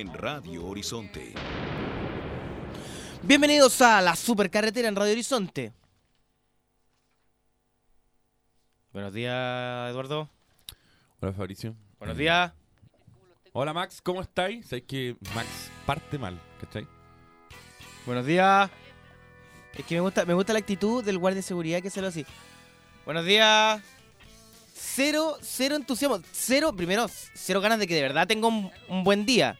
en Radio Horizonte. Bienvenidos a la supercarretera en Radio Horizonte. Buenos días, Eduardo. Hola Fabricio. Buenos Eh, días. Hola Max, ¿cómo estáis? Sabéis que Max parte mal, ¿cachai? Buenos días. Es que me gusta, me gusta la actitud del guardia de seguridad que se lo así. Buenos días. Cero, cero entusiasmo. Cero, primero, cero ganas de que de verdad tenga un, un buen día.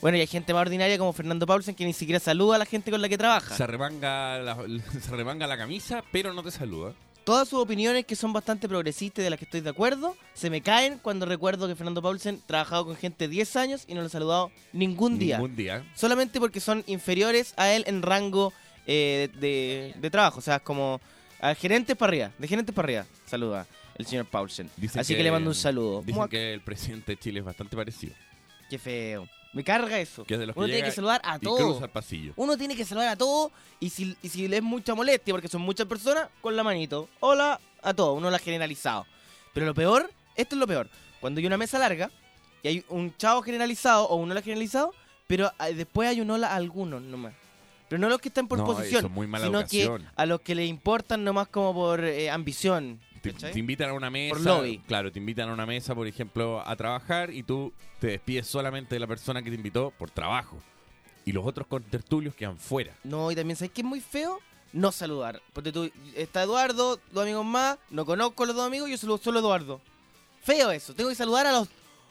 Bueno, y hay gente más ordinaria como Fernando Paulsen que ni siquiera saluda a la gente con la que trabaja. Se arremanga, la, se arremanga la camisa, pero no te saluda. Todas sus opiniones, que son bastante progresistas y de las que estoy de acuerdo, se me caen cuando recuerdo que Fernando Paulsen ha trabajado con gente 10 años y no lo ha saludado ningún día. Ningún día. Solamente porque son inferiores a él en rango eh, de, de trabajo. O sea, es como a gerentes para arriba. De gerentes para arriba. Saluda el señor Paulsen. Dicen Así que, le mando un saludo. Dicen Muac. que el presidente de Chile es bastante parecido. Qué feo. Me carga eso. Que es de los Uno que tiene que saludar a todos. Uno tiene que saludar a todos y si, y si le es mucha molestia, porque son muchas personas, con la manito. Hola a todos, uno lo ha generalizado. Pero lo peor, esto es lo peor. Cuando hay una mesa larga y hay un chavo generalizado o un hola generalizado, pero ah, después hay un hola a algunos nomás. Pero no a los que están por No, posición, sino educación. que a los que le importan nomás como por eh, ambición. Te, invitan a una mesa. Por lobby. Claro, te invitan a una mesa, por ejemplo, a trabajar y tú te despides solamente de la persona que te invitó por trabajo. Y los otros contertulios quedan fuera. No, y también, ¿sabes qué es muy feo? No saludar. Porque tú, está Eduardo, dos amigos más, no conozco a los dos amigos, yo saludo solo a Eduardo. Feo eso, tengo que saludar a las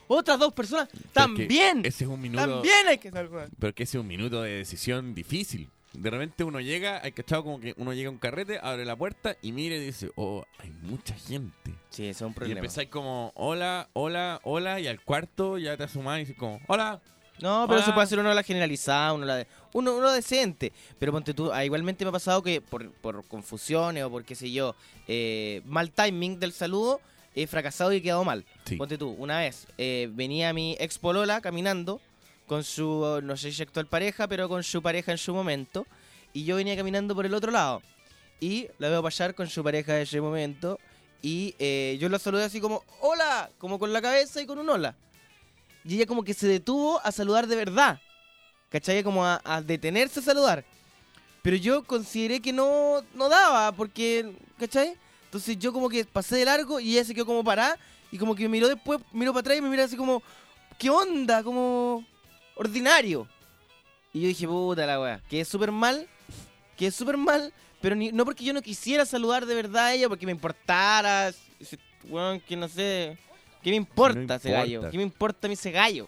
otras dos personas. Pero es que También, Ese es un minuto. también hay que saludar. Pero que ese es un minuto de decisión difícil. De repente uno llega, hay cachado como que uno llega a un carrete, abre la puerta y mira y dice, oh, hay mucha gente. Sí, eso es un Y problema. empezáis como, hola, hola, hola, y al cuarto ya te asumás y dices como, hola. No, pero Hola. se puede hacer uno la generalizada, uno la de, uno, uno decente. Pero ponte tú, ah, igualmente me ha pasado que por, por confusiones o por qué sé yo, eh, mal timing del saludo, he fracasado y he quedado mal. Sí. Ponte tú, una vez eh, venía mi ex polola caminando con su, no sé si actual pareja, pero con su pareja en su momento. Y yo venía caminando por el otro lado. Y la veo pasar con su pareja de ese momento. Y eh, yo la saludé así como, hola, como con la cabeza y con un hola. Y ella como que se detuvo a saludar de verdad. ¿Cachai? Como a, detenerse a saludar. Pero yo consideré que no, no daba, porque, ¿cachai? Entonces yo como que pasé de largo y ella se quedó como parada y como que miró después, miró para atrás y me miró así como, ¿qué onda? Como ordinario. Y yo dije, puta la weá, que es súper mal, que es súper mal, pero ni- no porque yo no quisiera saludar de verdad a ella, porque me importara, ese weón que no sé, ¿qué me importa, No ese importa. gallo? ¿Qué me importa a mí ese gallo?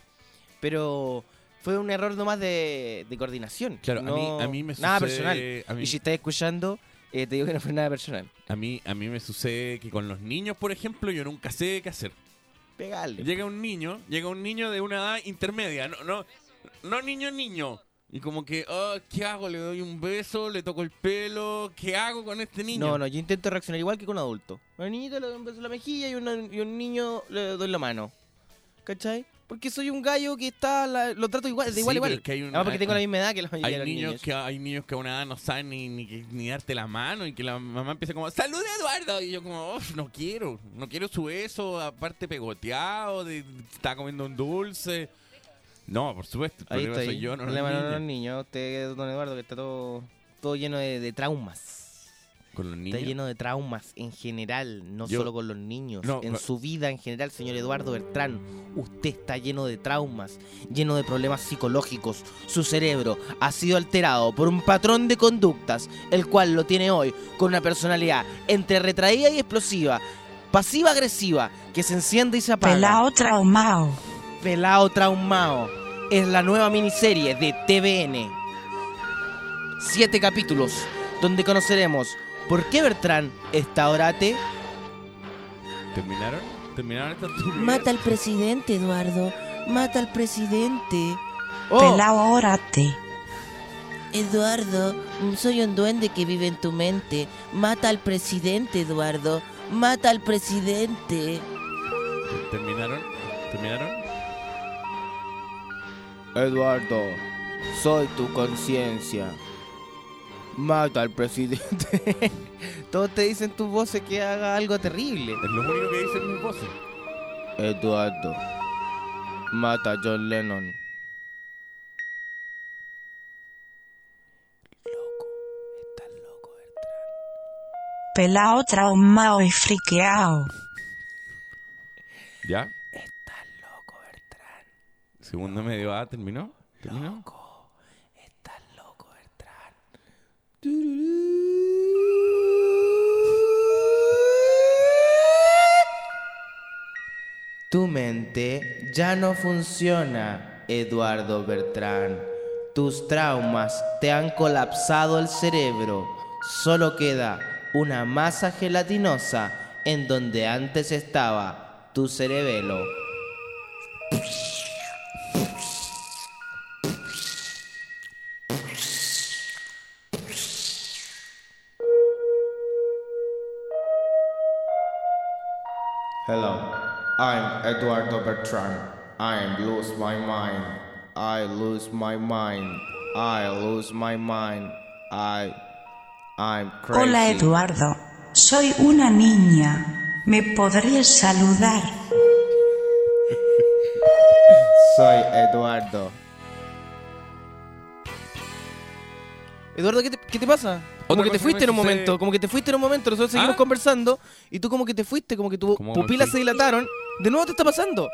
Pero fue un error nomás de, de coordinación. Claro, no- a, mí, a mí me Nada sucede... personal. A mí, Y si estás escuchando, eh, te digo que no fue nada personal. a, mí, a mí me sucede que con los niños, por ejemplo, yo nunca sé qué hacer. Pegarle. Llega un niño, llega un niño de una edad intermedia, no, no, no niño, niño. Y como que, oh, ¿qué hago? ¿Le doy un beso? ¿Le toco el pelo? ¿Qué hago con este niño? No, no, yo intento reaccionar igual que con un adulto. A un niñito le doy un beso en la mejilla y, una- y a un niño le doy la mano. ¿Cachai? Porque soy un gallo que está, la- lo trato igual, de Sí, igual a pero igual. que hay porque tengo la misma edad que la mayoría Hay de los niños, niños. que hay niños que a una edad no saben ni, ni, ni darte la mano y que la mamá empieza como ¡Salud Eduardo! Y yo como "Uf, no quiero, no quiero su beso, aparte pegoteado, de, está comiendo un dulce. No, por supuesto, el Ahí problema estoy. soy yo, no los problema no niños. los niños. Usted, don Eduardo, que está todo, todo lleno de, de traumas. Con los niños. Está lleno de traumas en general, no Yo- solo con los niños. No, en no. su vida en general, señor Eduardo Bertrán, usted está lleno de traumas, lleno de problemas psicológicos. Su cerebro ha sido alterado por un patrón de conductas, el cual lo tiene hoy con una personalidad entre retraída y explosiva, pasiva-agresiva, que se enciende y se apaga. Pelao traumao. Pelao Traumao es la nueva miniserie de TVN. Siete capítulos donde conoceremos por qué Bertrán está orate. ¿Terminaron? ¿Terminaron estas Mata al presidente, Eduardo. Mata al presidente. Oh, Pelao, órate. Eduardo, soy un duende que vive en tu mente. Mata al presidente, Eduardo. Mata al presidente. ¿Terminaron? ¿Terminaron? Eduardo, soy tu conciencia. Mata al presidente. Todos te dicen tus voces que haga algo terrible. Es lo único que dicen mis voces. Eduardo, mata a John Lennon. Loco, estás loco, Bertrand. Pelao traumao y friqueao. ¿Ya? Estás loco, Bertrand. Segundo medio A, ¿terminó? ¿Terminó? Loco, estás loco, Bertrand. Tu mente ya no funciona, Eduardo Bertrán. Tus traumas te han colapsado el cerebro. Solo queda una masa gelatinosa en donde antes estaba tu cerebelo. I'm Eduardo Bertrand. I lose my mind. I lose my mind. I lose my mind. I. I'm crazy. Hola Eduardo, soy una niña. ¿Me podrías saludar? Soy Eduardo. Eduardo, ¿qué te, qué te pasa? Como que te fuiste en un momento, como que te fuiste en un momento, nosotros seguimos ¿Ah? conversando y tú como que te fuiste, como que tu ¿Cómo pupilas se dilataron. ¿De nuevo te está pasando?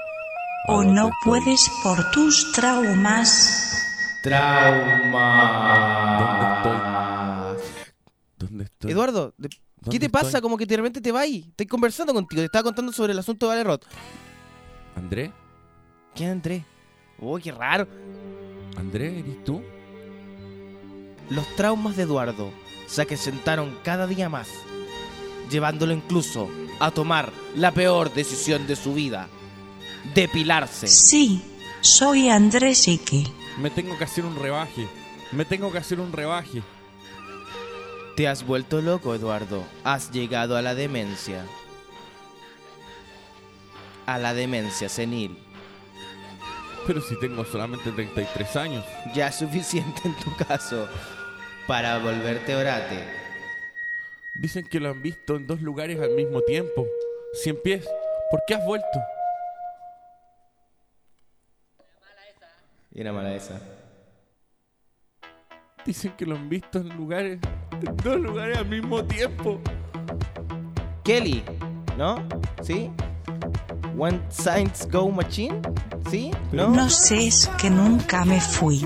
¿O ¿A dónde no puedes por tus traumas? Trauma. ¿Dónde estoy? Eduardo, ¿qué ¿Dónde te pasa? Como que de repente te vas y estoy conversando contigo, te estaba contando sobre el asunto de Valerot. ¿André? ¿Quién entré? Uy, qué raro. ¿André, eres tú? Los traumas de Eduardo se acrecentaron cada día más, llevándolo incluso a tomar la peor decisión de su vida, depilarse. Sí, soy Andrés Ike. Me tengo que hacer un rebaje. Me tengo que hacer un rebaje. Te has vuelto loco, Eduardo. Has llegado a la demencia. A la demencia senil. Pero si tengo solamente 33 años. Ya es suficiente en tu caso para volverte orate. Dicen que lo han visto en dos lugares al mismo tiempo. Cien pies. ¿Por qué has vuelto? Y era mala esa. Dicen que lo han visto en lugares. En dos lugares al mismo tiempo. Kelly, ¿no? ¿Sí? One Science Go Machine, ¿sí? ¿No? No sé, es que nunca me fui.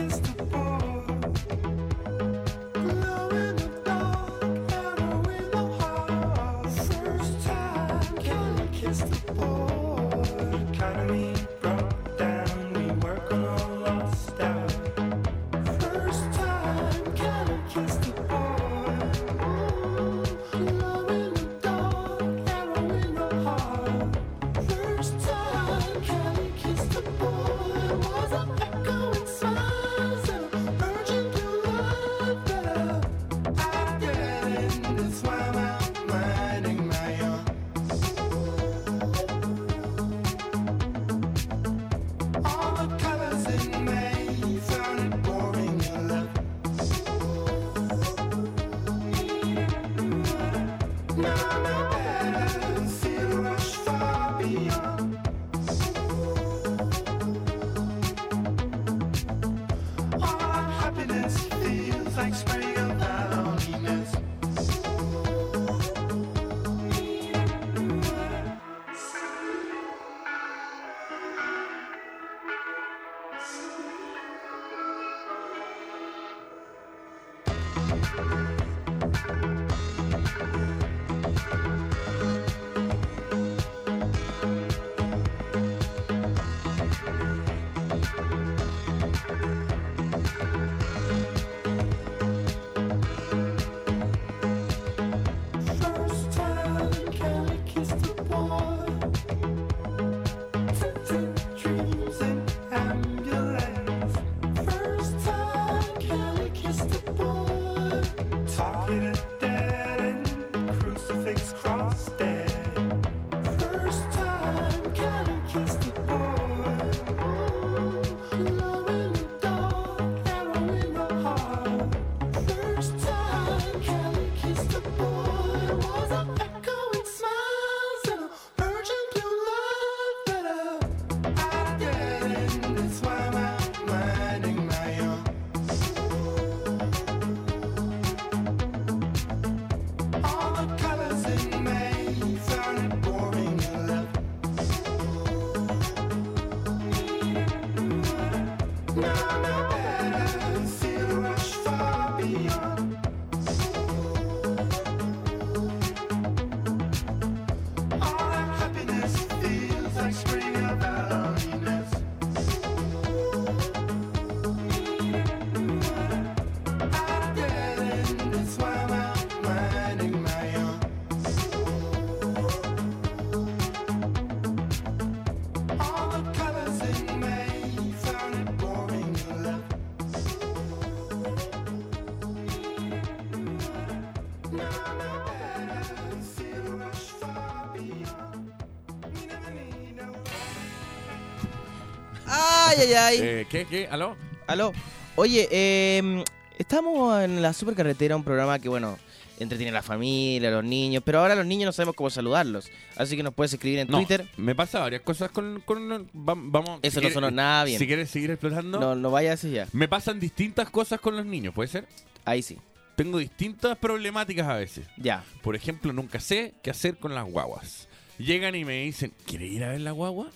Ay, ay, ay. Eh, ¿Qué, qué? ¿Aló? Aló. Oye, eh, estamos en la supercarretera, un programa que, bueno, entretiene a la familia, a los niños, pero ahora los niños no sabemos cómo saludarlos. Así que nos puedes escribir en No, Twitter. me pasa varias cosas con... con va- vamos, Eso no quieres- sonó nada bien. Si quieres seguir explotando, No, no vayas así ya. me pasan distintas cosas con los niños, ¿puede ser? Ahí sí. Tengo distintas problemáticas a veces. Ya. Por ejemplo, nunca sé qué hacer con las guaguas. Llegan y me dicen, ¿quieres ir a ver la guagua?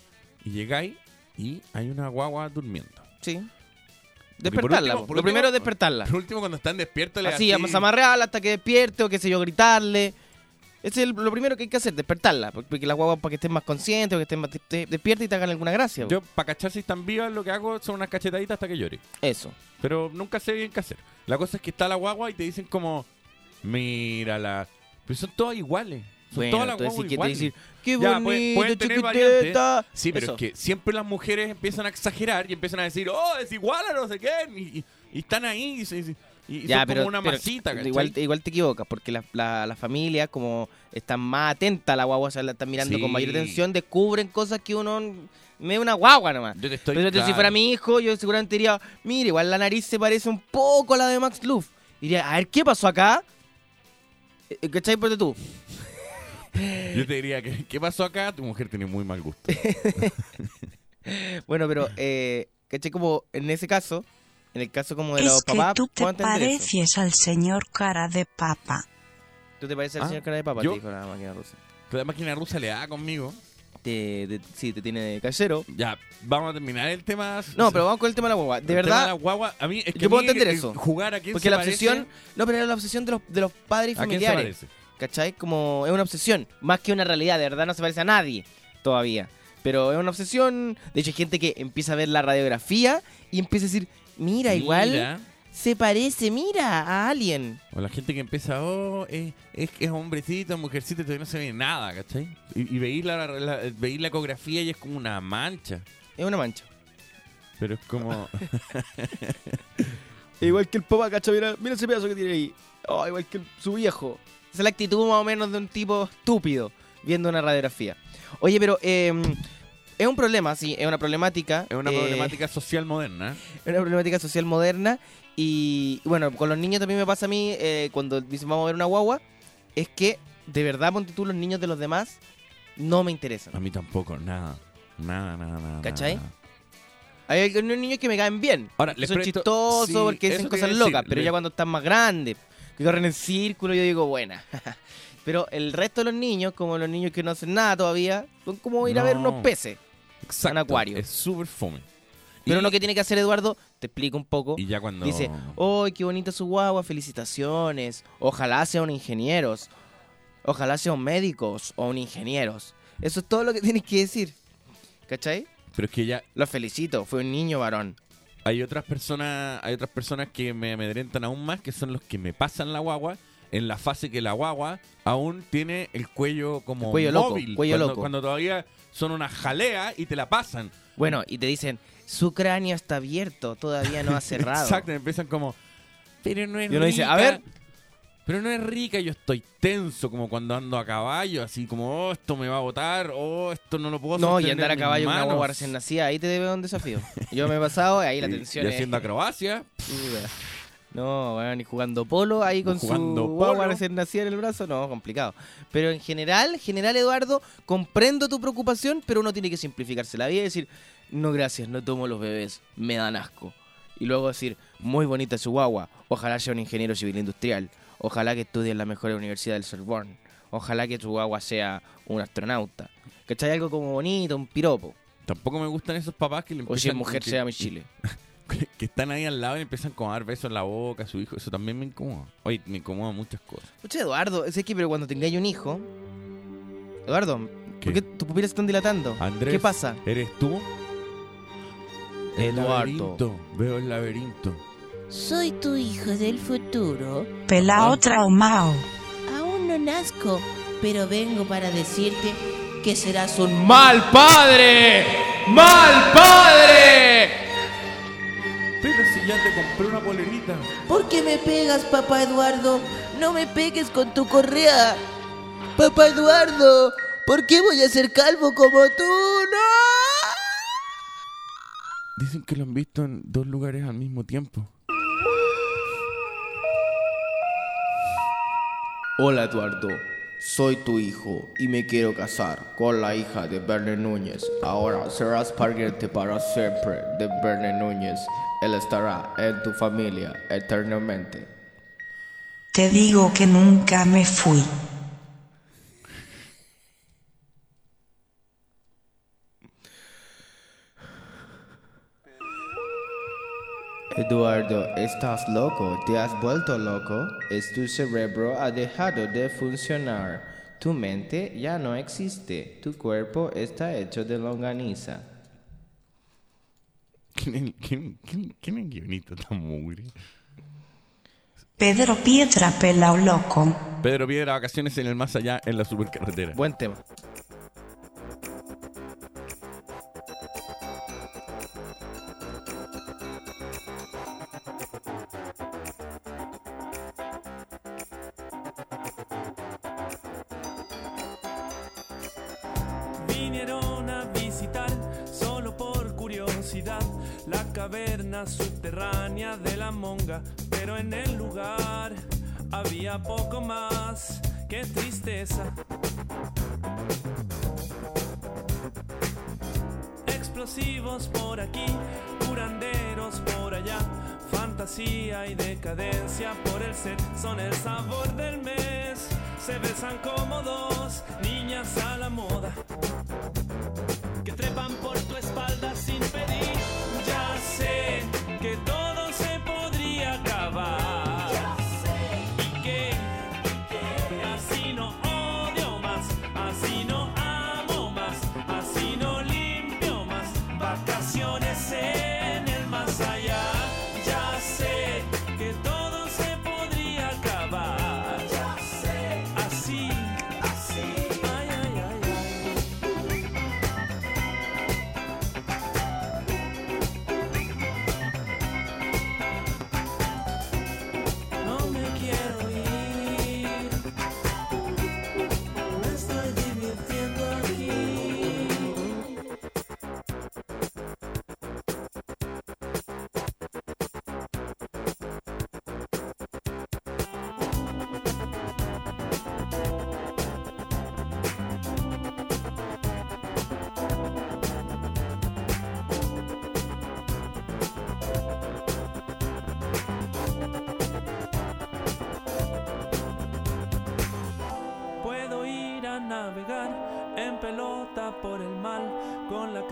Y llegáis y hay una guagua durmiendo. Sí. Despertarla. último- Lo primero es despertarla. Por último, cuando están despiertos, le Así, vamos a amarrarla hasta que despierte o qué sé yo, gritarle. Ese es el- lo primero que hay que hacer, despertarla. por- Porque la guagua para que estén más conscientes o que estén más de- despierta y te hagan alguna gracia. Yo, para cachar si están vivas, lo que hago son unas cachetaditas hasta que llore. Eso. Pero nunca sé bien qué hacer. La cosa es que está la guagua y te dicen como, mírala. Pero son todas iguales. Bueno, todas las entonces iguales. decir, qué Ya, bonito, pueden- pueden tener chiquitita. Sí, pero Eso. es que siempre las mujeres empiezan a exagerar y empiezan a decir, oh, es igual a no sé qué. Y, están ahí y, y- Ya, son pero, como una pero masita, ¿cachai? igual, igual te equivocas, porque la, la, la familia, como están más atenta a la guagua, o sea, la están mirando Sí. con mayor atención, descubren cosas que uno me una guagua nomás. Yo te estoy pero si fuera mi hijo, yo seguramente diría, mire, igual la nariz se parece un poco a la de Max Luff. Diría, a ver, ¿qué pasó acá? Eh, ¿Cachai? Ponte tú. Yo te diría, que ¿qué pasó acá? Tu mujer tiene muy mal gusto. Bueno, pero, eh, ¿cachai? Como en ese caso, en el caso como de los que papás, tú te pareces al señor cara de papa. ¿Tú te pareces al Ah, señor cara de papa? ¿yo? Te dijo la máquina rusa. La máquina rusa le da conmigo. Te, te- sí, te tiene de casero. Ya, vamos a terminar el tema. No, pero vamos con el tema de la guagua. De El tema verdad, la guagua, a mí es que yo a puedo entender eso. Jugar a quién porque se la parece- obsesión... No, pero era la obsesión de los, de los padres y ¿A quién se familiares. parece? ¿Cachai? Como es una obsesión, más que una realidad. De verdad no se parece a nadie todavía. Pero es una obsesión. De hecho, hay gente que empieza a ver la radiografía y empieza a decir, mira, igual Mira. se parece, mira, a alguien. O la gente que empieza, oh, es, es, es hombrecito, mujercito, y todavía no se ve nada, ¿cachai? Y, y veis la, la- veis la ecografía y es como una mancha. Es una mancha. Pero es como. Igual que el papá, ¿cachai? Mira, mira ese pedazo que tiene ahí. Oh, igual que el- su viejo. Esa es la actitud más o menos de un tipo estúpido viendo una radiografía. Oye, pero eh, es un problema, sí, es una problemática. es una eh, problemática social moderna. Es una problemática social moderna. Y bueno, con los niños también me pasa a mí, eh, cuando dicen vamos a ver una guagua, es que de verdad, ponte tú, los niños de los demás no me interesan. A mí tampoco, nada. Nada, nada, nada. ¿Cachai? nada. Hay algunos niños que me caen bien. Ahora, les son presto- chistosos sí, porque dicen cosas locas, pero ya cuando están más grandes, que corren en círculo, yo digo, buena. pero el resto de los niños, como los niños que no hacen nada todavía, son como ir a ver No. unos peces. Exacto, acuario. Es súper fome. Pero Y- lo que tiene que hacer Eduardo, te explico un poco. Y ya cuando. Dice, ¡ay, qué bonita su guagua! Felicitaciones. Ojalá sean ingenieros. Ojalá sean médicos o un ingenieros. Eso es todo lo que tienes que decir. ¿Cachai? Pero es que ya Lo felicito, fue un niño varón. Hay otras personas, hay otras personas que me amedrentan aún más, que son los que me pasan la guagua en la fase que la guagua aún tiene el cuello como El cuello loco, móvil, cuello cuando, loco. cuando todavía son una jalea y te la pasan. Bueno, y te dicen, su cráneo está abierto, todavía no ha cerrado. Exacto, empiezan como, pero no es Y uno rica. dice, a ver. Pero no es rica, yo estoy tenso como cuando ando a caballo, así como, oh, esto me va a botar, oh, esto no lo puedo No, y andar a caballo con una manos". guagua recién nacida, ahí te debe un desafío. Yo me he pasado, ahí la Y- tensión y haciendo acrobacia. No, bueno, ni jugando polo ahí con Jugando su guagua polo. recién nacida en el brazo, no, complicado. Pero en general, general Eduardo, comprendo tu preocupación, pero uno tiene que simplificarse la vida y decir, no gracias, no tomo los bebés, me dan asco. Y luego decir, muy bonita su guagua, ojalá sea un ingeniero civil industrial, ojalá que estudie en la mejor universidad del Sorbonne, ojalá que su guagua sea un astronauta. ¿Cachai? Algo como bonito, un piropo. Tampoco me gustan esos papás que le O si es empiezan- mujer, que- sea mi Chile. que están ahí al lado y empiezan a dar besos en la boca a su hijo. Eso también me incomoda. Oye, me incomoda muchas cosas. Escucha, Eduardo, es que pero cuando tengáis un hijo. Eduardo, ¿Qué? ¿por qué tus pupilas están dilatando? Andrés, ¿Qué pasa? ¿Eres tú? El Eduardo. laberinto. Veo el laberinto. Soy tu hijo del futuro. Pelao traumao. Aún no nazco, pero vengo para decirte que serás un ¡Mal padre! ¡Mal padre! Pero si ya te compré una polerita. ¿Por qué me pegas, papá Eduardo? No me pegues con tu correa. Papá Eduardo, ¿por qué voy a ser calvo como tú? ¡No! Dicen que lo han visto en dos lugares al mismo tiempo. Hola Eduardo, soy tu hijo y me quiero casar con la hija de Verne Núñez. Ahora serás pariente para siempre de Verne Núñez. Él estará en tu familia eternamente. Te digo que nunca me fui. Eduardo, estás loco, te has vuelto loco, es tu cerebro ha dejado de funcionar, tu mente ya no existe, tu cuerpo está hecho de longaniza. ¿Quién es, quién, quién, quién es el guionista tan mugre? Pedro Piedra Pelao loco. Pedro Piedra, vacaciones en el más allá en la supercarretera. Buen tema.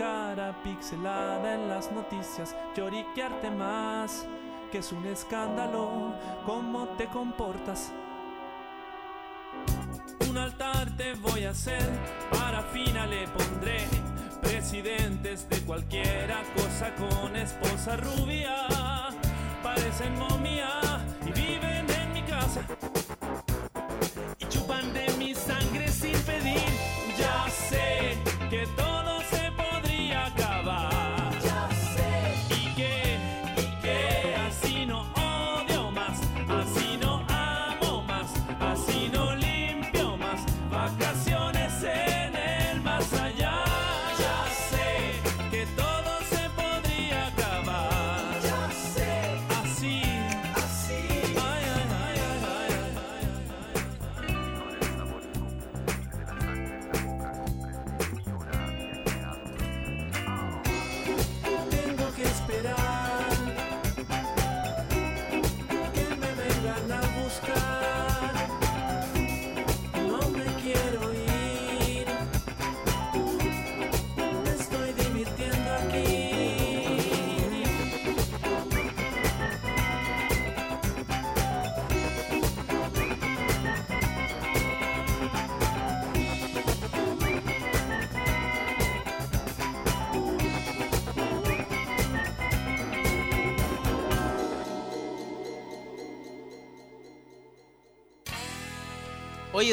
Cara pixelada en las noticias, lloriquearte más, que es un escándalo cómo te comportas. Un altar te voy a hacer, para fina le pondré presidentes de cualquiera cosa con esposa rubia, parecen momia y viven en mi casa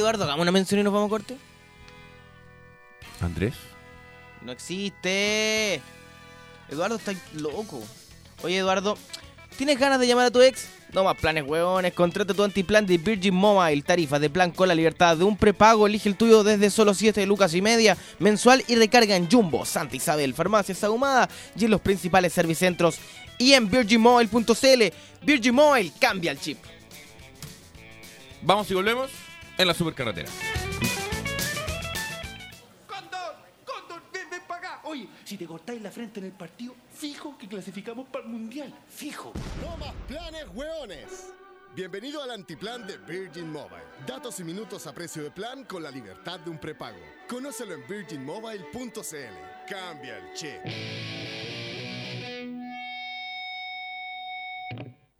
Eduardo, hagamos una mención y nos vamos a corte. Andrés. No existe. Eduardo está loco. Oye, Eduardo, ¿tienes ganas de llamar a tu ex? No más planes, huevones. Contrata tu antiplan de Virgin Mobile. Tarifa de plan con la libertad de un prepago. Elige el tuyo desde solo 7 lucas y media mensual y recarga en Jumbo, Santa Isabel, Farmacias Ahumada y en los principales servicentros y en virginmobile.cl. Virgin Mobile, cambia el chip. Vamos y volvemos en la supercarretera. ¡Cóndor! ¡Cóndor! ¡Ven, ven para acá! Oye, si te cortáis la frente en el partido, fijo que clasificamos para el Mundial. Fijo. No más planes, hueones. Bienvenido al antiplan de Virgin Mobile. Datos y minutos a precio de plan con la libertad de un prepago. Conócelo en virginmobile.cl. Cambia el chip.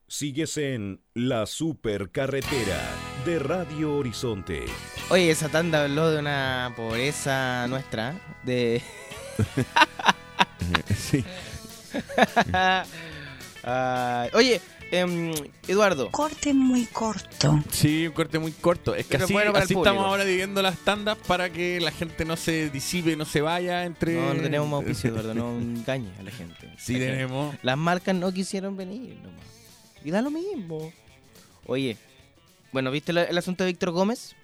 Sigues en La Supercarretera de Radio Horizonte. Oye, esa tanda habló de una pobreza nuestra. De. sí. Oye, em, Eduardo. Corte muy corto. Sí, un corte muy corto. Es que Pero así, bueno así estamos ahora dividiendo las tandas para que la gente no se disipe, no se vaya entre. No, no tenemos más auspicio, Eduardo. No engañes a la gente. Sí La gente- tenemos. Las marcas no quisieron venir nomás. Y da lo mismo. Oye, bueno, ¿viste el asunto de Víctor Gómez?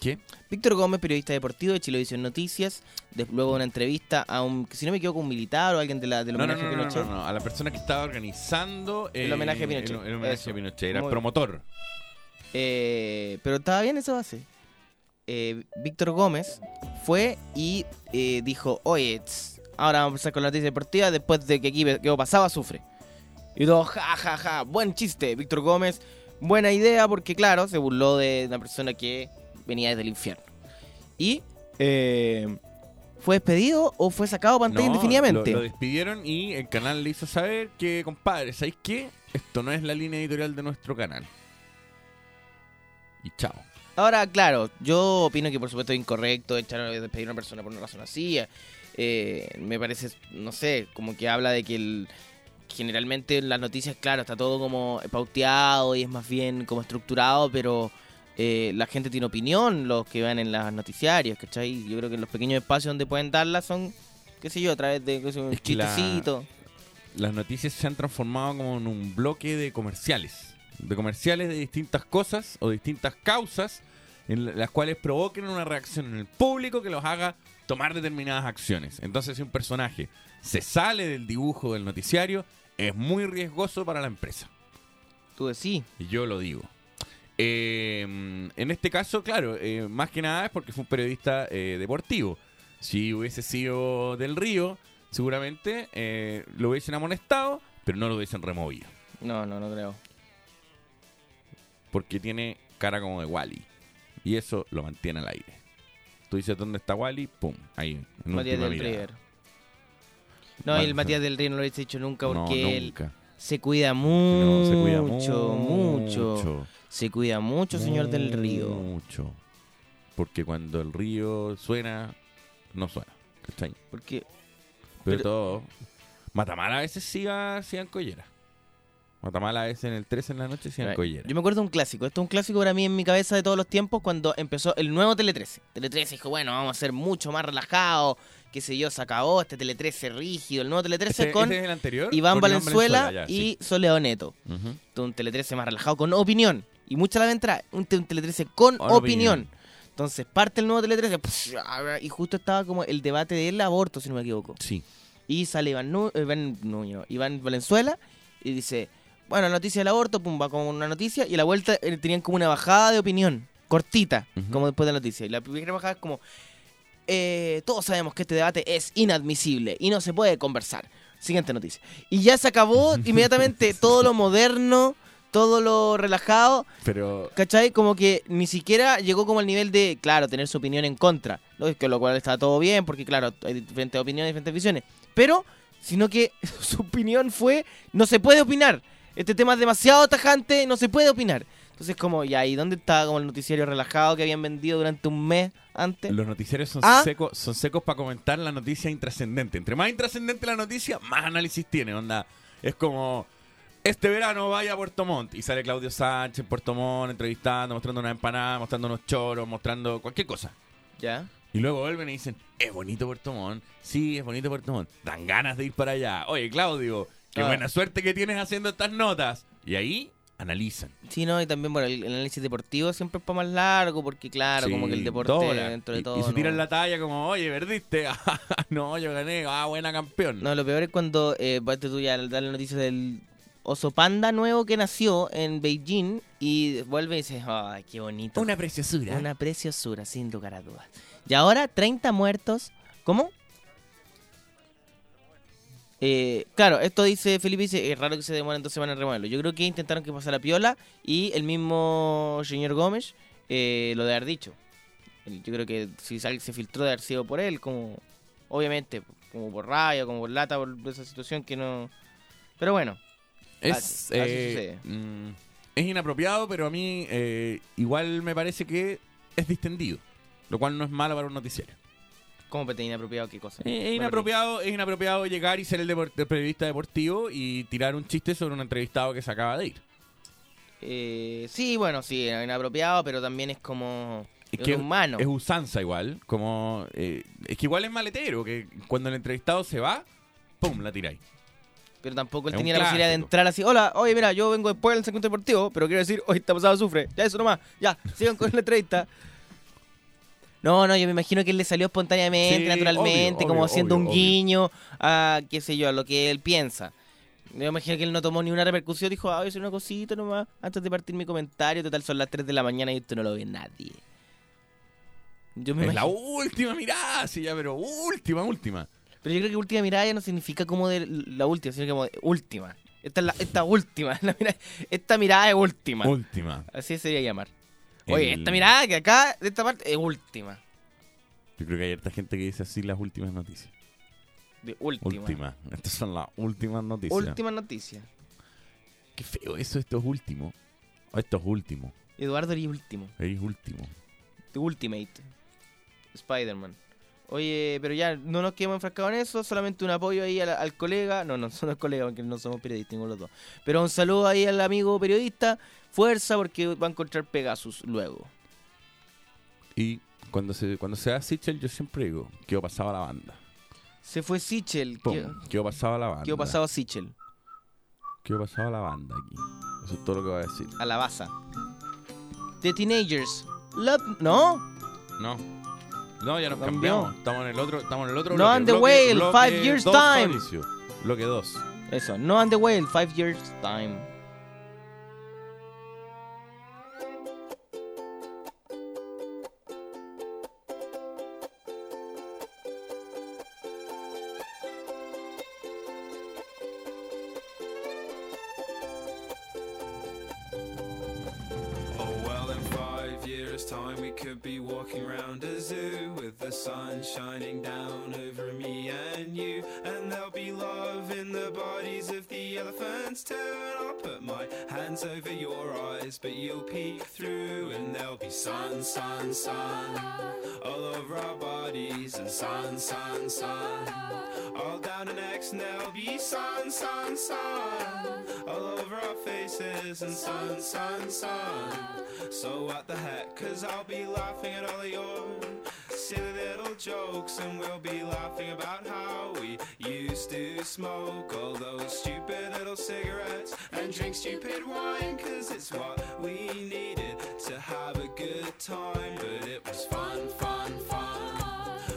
¿Qué? Víctor Gómez, periodista deportivo de Chilevisión Noticias, de- luego una entrevista a un, si no me equivoco, un militar o alguien de la, del No, no, homenaje no, a no, Pinochet. no, no, a la persona que estaba organizando El eh, homenaje a Pinochet. El, el homenaje Eso. a Pinochet, era Muy- promotor. Eh, pero estaba bien esa base. Eh, Víctor Gómez fue y eh, dijo, oye, tss, ahora vamos a empezar con la noticia deportiva después de que aquí quedó pasaba sufre. Y todo, ja, ja, ja, buen chiste, Víctor Gómez, buena idea porque claro, se burló de una persona que venía desde el infierno. Y eh, fue despedido o fue sacado pantalla No, indefinidamente. Lo, lo despidieron y el canal le hizo saber que, compadre, ¿sabéis qué? Esto no es la línea editorial de nuestro canal. Y chao. Ahora, claro, yo opino que por supuesto es incorrecto echar a despedir a una persona por una razón así. Eh, me parece, no sé, como que habla de que el, generalmente en las noticias, claro, está todo como pauteado y es más bien como estructurado, pero eh, la gente tiene opinión, los que van en las noticiarios, ¿cachai? Yo creo que los pequeños espacios donde pueden darla son, qué sé yo, a través de qué sé yo, un Es que la- chistecito. Las noticias se han transformado como en un bloque de comerciales. De comerciales de distintas cosas o distintas causas en la- las cuales provoquen una reacción en el público que los haga tomar determinadas acciones. Entonces, si un personaje se sale del dibujo del noticiario, es muy riesgoso para la empresa. Tú decís. Yo lo digo. Eh, en este caso, claro, eh, más que nada es porque fue un periodista eh, deportivo. Si hubiese sido del Río, seguramente lo hubiesen amonestado, pero no lo hubiesen removido. No, no, no creo. Porque tiene cara como de Wally. Y eso lo mantiene al aire. Tú dices dónde está Wally, pum, ahí. En Matías del mirada. No, el Matías del Río no lo hubiese dicho nunca No, porque él se cuida mucho, se cuida mucho, mucho. Se cuida mucho, señor del Río. Mucho. Porque cuando el río suena, no suena. ¿Cachai? Porque Pero, Pero- todo. Matamala a veces sí iba en collera. Matamala a veces en el 13 en la noche sí en collera. yo me acuerdo de un clásico. Esto es un clásico para mí en mi cabeza de todos los tiempos cuando empezó el nuevo Tele 13. Tele 13 dijo, bueno, vamos a ser mucho más relajados. Qué sé yo, se acabó este Tele 13 rígido. El nuevo Tele 13 ¿Ese- con es anterior? Iván Con Valenzuela, ya, y sí. Neto. Un Tele 13 más relajado, con opinión. Y mucha la entrada, un, un Tele 13 con opinión. opinión. Entonces parte el nuevo Tele 13 y justo estaba como el debate del aborto, si no me equivoco. Sí. Y sale Iván, Iván, Valenzuela y dice, bueno, la noticia del aborto, pum, va con una noticia y a la vuelta eh, tenían como una bajada de opinión, cortita, como después de la noticia. Y la primera bajada es como, eh, todos sabemos que este debate es inadmisible y no se puede conversar. Siguiente noticia. Y ya se acabó inmediatamente todo lo moderno, todo lo relajado, Pero ¿cachai? Como que ni siquiera llegó como al nivel de, claro, tener su opinión en contra. ¿no? Que lo cual está todo bien, porque claro, hay diferentes opiniones, diferentes visiones. Pero, sino que su opinión fue, no se puede opinar. Este tema es demasiado tajante, no se puede opinar. Entonces, como, ¿y dónde está como el noticiario relajado que habían vendido durante un mes antes? los noticiarios son Ah. secos son secos para comentar la noticia intrascendente. Entre más intrascendente la noticia, más análisis tiene. Onda, es como este verano vaya a Puerto Montt. Y sale Claudio Sánchez en Puerto Montt entrevistando, mostrando una empanada, mostrando unos choros, mostrando cualquier cosa. ¿Ya? Y luego vuelven y dicen, es bonito Puerto Montt. Sí, es bonito Puerto Montt. Dan ganas de ir para allá. Oye, Claudio, qué Ah. buena suerte que tienes haciendo estas notas. Y ahí analizan. Sí, no, y también, bueno, el, el análisis deportivo siempre es para más largo, porque claro, como que el deporte dentro de Y- todo. Y, se no- tiran la talla como, oye, perdiste. no, yo gané. Ah, buena campeón. No, lo peor es cuando, eh, ponte tú ya dar la noticia del oso panda nuevo que nació en Beijing y vuelve y dice, ay, qué bonito. Una preciosura. Una preciosura, sin lugar a dudas. Y ahora 30 muertos. ¿Cómo? Eh, claro, esto dice Felipe, dice, es raro que se demoren dos semanas en remodelarlo. Yo creo que intentaron que pasara piola y el mismo señor Gómez eh, lo de haber dicho. Yo creo que si se filtró de haber sido por él, como obviamente, como por rabia, como por lata, por esa situación que no... Pero bueno, Es, Así- así eh, mm, es inapropiado, pero a mí eh, igual me parece que es distendido. Lo cual no es malo para un noticiario. ¿Cómo te inapropiado qué cosa? Eh, Es, inapropiado, es inapropiado llegar y ser el, depor- el periodista deportivo y tirar un chiste sobre un entrevistado que se acaba de ir. Eh, sí, bueno, sí, es inapropiado, pero también es como... Es humano. es usanza igual, como eh, es que igual es maletero, que cuando el entrevistado se va, pum, la tiráis. Pero tampoco él Es tenía la posibilidad de entrar así. Hola, oye, mira, yo vengo después del encuentro deportivo, pero quiero decir, hoy está pasado sufre. Ya, eso nomás. Ya, sigan con la entrevista. No, no, yo me imagino que él le salió espontáneamente, Sí, naturalmente, obvio, como obvio, haciendo obvio, un guiño a, qué sé yo, a lo que él piensa. Yo me imagino que él no tomó ni una repercusión, dijo, ah, voy a hacer una cosita nomás, antes de partir mi comentario, total son las 3 de la mañana y esto no lo ve nadie. Yo me Es la última mirada, sí, ya, pero última, última. Pero yo creo que última mirada ya no significa como de la última, sino como de última. Esta es la esta última. la mira- esta mirada es última. Última. Así se debería llamar. Oye, El- esta mirada que acá, de esta parte, es última. Yo creo que hay harta gente que dice así las últimas noticias. De última. Última. Estas son las últimas noticias. Última noticia. Qué feo eso, esto es último. Esto es último. Eduardo y último. Es último. The Ultimate. Spider-Man. Oye, pero ya no nos quedemos enfrascados en eso, solamente un apoyo ahí al, al colega. No, no somos colegas porque no somos periodistas, ninguno los dos. Pero un saludo ahí al amigo periodista. Fuerza porque va a encontrar Pegasus luego. Y cuando se, cuando se da Sichel, yo siempre digo, quedó pasado la banda. Se fue Sichel. Quedó, quedó pasado la banda. quedó pasado Sichel. Quedó pasado la banda aquí. Eso es todo lo que voy a decir. A la baza. The Teenagers. Love... ¿No? No. No, ya nos Cambió. cambiamos. Estamos en el otro, estamos en el otro No bloque. and the Bloque- whale, bloque five years time. Fabricio. Bloque 2. Eso. No and the Whale. Five years time. Too. And I'll put my hands over your eyes, but you'll peek through, and there'll be sun, sun, sun all over our bodies, and sun, sun, sun all down our necks, and there'll be sun, sun, sun all over our faces, and sun, sun, sun. So what the heck? Cause I'll be laughing at all of your silly little jokes, and we'll be laughing about how we used to smoke all those stupid little cigarettes and drink stupid wine, cause it's what we needed to have a good time. But it was fun, fun, fun.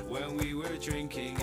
When we were drinking,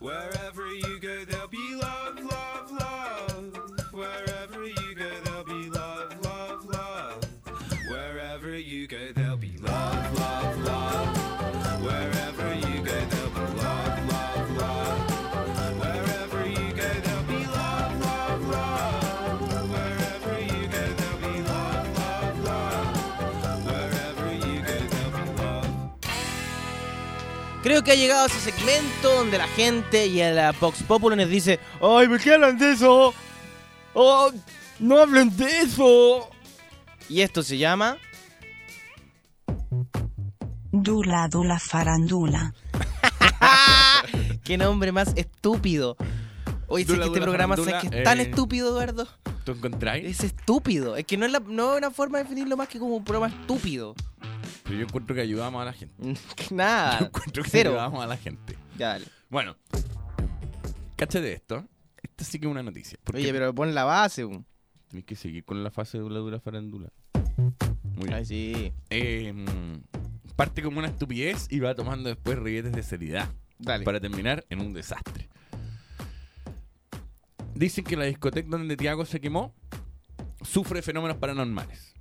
Wherever Creo que ha llegado ese segmento donde la gente y a la Vox Populi nos dice ¡Ay, ¿por qué hablan de eso? ¡Oh, no hablen de eso! Y esto se llama... Dula Dula Farandula. ¡Qué nombre más estúpido! Oye, sé que este dula, programa farandula, ¿sabes que es tan eh. estúpido, Eduardo. ¿Tú encontráis? Es estúpido. Es que no es, la, no es una forma de definirlo más que como un programa estúpido. Pero yo encuentro que ayudamos a la gente. Yo Nada. encuentro que Cero. ayudamos a la gente. Ya, dale. Bueno, cáchate esto. Esta sí que es una noticia. Porque Oye, pero pon la base. Tienes que seguir con la fase de la dura farándula. Muy bien. Ay, sí. Eh, parte como una estupidez y va tomando después rilletes de seriedad. Dale. Para terminar en un desastre. Dicen que la discoteca donde Tiago se quemó sufre fenómenos paranormales.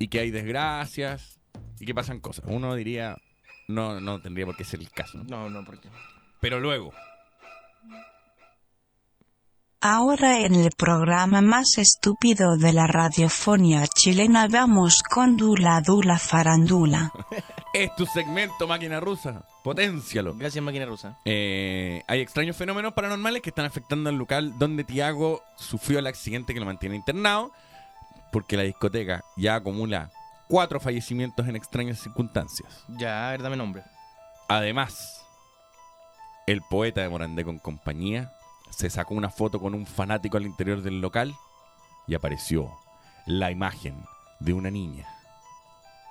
Y que hay desgracias y que pasan cosas. Uno diría, no, no tendría por qué ser el caso. ¿no? No, no, porque. Pero luego, Ahora en el programa más estúpido de la radiofonía chilena vamos con Dula Dula Farandula. es tu segmento, máquina rusa. Potencialo. Gracias, máquina rusa. Eh, hay extraños fenómenos paranormales que están afectando al local donde Tiago sufrió el accidente que lo mantiene internado, porque la discoteca ya acumula cuatro fallecimientos en extrañas circunstancias. Ya, a ver, dame nombre. Además, el poeta de Morandé con compañía se sacó una foto con un fanático al interior del local y apareció la imagen de una niña.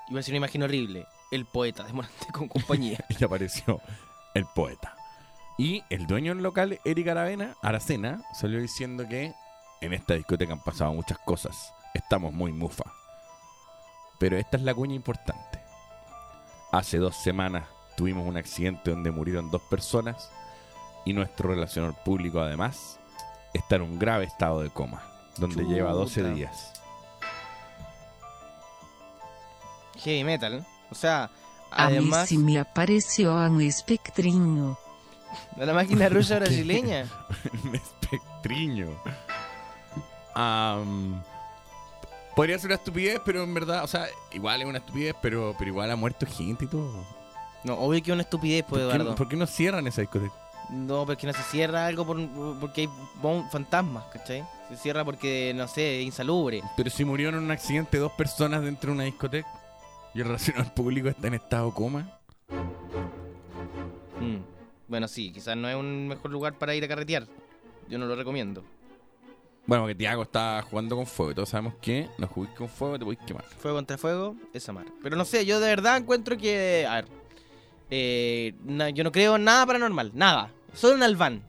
Iba a ser una imagen horrible. El poeta de Morante con compañía. y apareció el poeta. Y el dueño del local, Eric Aravena, Aracena, salió diciendo que en esta discoteca han pasado muchas cosas. Estamos muy mufa. Pero esta es la cuña importante. Hace dos semanas tuvimos un accidente donde murieron dos personas y nuestro relacionador público además está en un grave estado de coma, donde lleva 12 Chuta. días. Heavy metal. O sea, A mí además, sí me apareció un espectrinho. de la máquina rusa brasileña. Un espectriño. Am, podría ser una estupidez, pero en verdad, o sea, igual es una estupidez, pero, pero igual ha muerto gente y todo. No, obvio que es una estupidez, pues, ¿Por qué, Eduardo. por qué no cierran esa discoteca? No, porque no se cierra algo por, porque hay fantasmas, ¿cachai? Se cierra porque, no sé, es insalubre. Pero si murieron en un accidente dos personas dentro de una discoteca y el relacionador público está en estado coma. Mm. Bueno, sí, quizás no es un mejor lugar para ir a carretear. Yo no lo recomiendo. Bueno, que Tiago está jugando con fuego. y Todos sabemos que no juguís con fuego, te podéis quemar. Fuego contra fuego es amar. Pero no sé, yo de verdad encuentro que. A ver. eh, na- yo no creo en nada paranormal. Nada. Solo en Alban.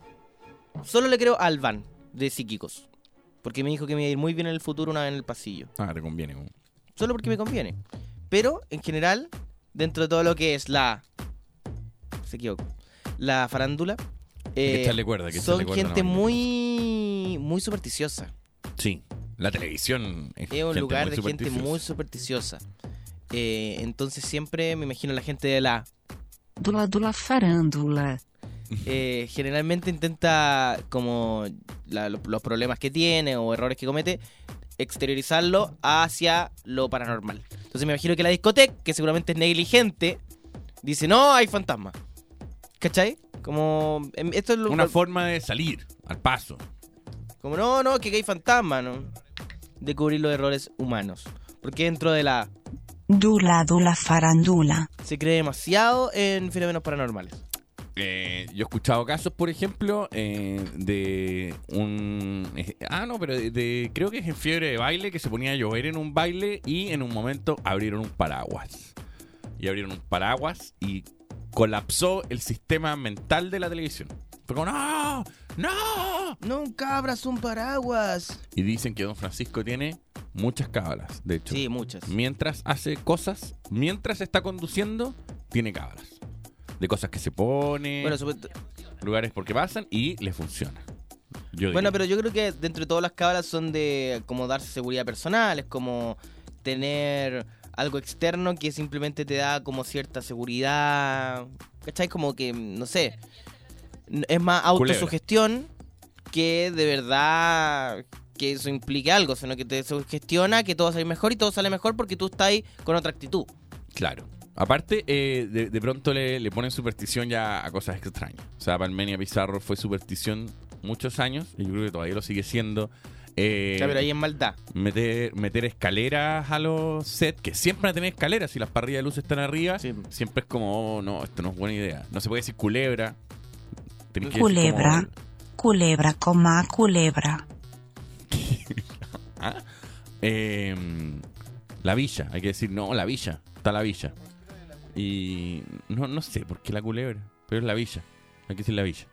Solo le creo a Alban de psíquicos. Porque me dijo que me iba a ir muy bien en el futuro una vez en el pasillo. Ah, te conviene. Solo porque me conviene. Pero, en general, dentro de todo lo que es la. Se equivoco. La farándula. Que eh, cuerda, que son cuerda, gente no, muy. Muy supersticiosa. Sí, la televisión es, Es un lugar de gente muy supersticiosa. Eh, entonces siempre me imagino la gente de la... Dula Dula Farandula. eh, generalmente intenta como la- los problemas que tiene o errores que comete exteriorizarlo hacia lo paranormal. Entonces me imagino que la discoteca, que seguramente es negligente, dice, no, hay fantasmas. ¿Cachai? Como, em, esto es lo, Una forma de salir al paso. como no, no, que hay fantasma, ¿no? De cubrir los errores humanos. Porque dentro de la Dula Dula Farándula. se cree demasiado en fenómenos paranormales. Eh, yo he escuchado casos, por ejemplo, eh, de un... eh, ah, no, pero de, de- creo que es en fiebre de baile que se ponía a llover en un baile y en un momento abrieron un paraguas. Y abrieron un paraguas y colapsó el sistema mental de la televisión. Fue como, ¡no! ¡No! Nunca abras un paraguas. Y dicen que Don Francisco tiene muchas cábalas, de hecho. Sí, muchas. Mientras hace cosas, mientras está conduciendo, tiene cábalas. De cosas que se pone, Bueno, supuesto- lugares porque pasan y le funciona. Yo Bueno, diría. pero yo creo que dentro de todas las cábalas son de como darse seguridad personal, es como tener algo externo que simplemente te da como cierta seguridad, ¿cachai? Como que, no sé, es más autosugestión que de verdad que eso implique algo, sino que te sugestiona que todo sale mejor y todo sale mejor porque tú estás ahí con otra actitud. Claro. Aparte, eh, de, de pronto le, le ponen superstición ya a cosas extrañas. O sea, Palmenia Pizarro fue superstición muchos años y yo creo que todavía lo sigue siendo. Eh, Ya, pero ahí es maldad. meter, meter escaleras a los sets, que siempre van a tener escaleras, si las parrillas de luz están arriba, Sí. siempre es como, oh, no, esto no es buena idea. No se puede decir culebra. Tenés que decir Culebra. como- Culebra, coma, culebra. ¿Ah? Eh, la villa, hay que decir, no, la villa, está la villa. Y no, no sé por qué la culebra, pero es la villa, hay que decir la villa.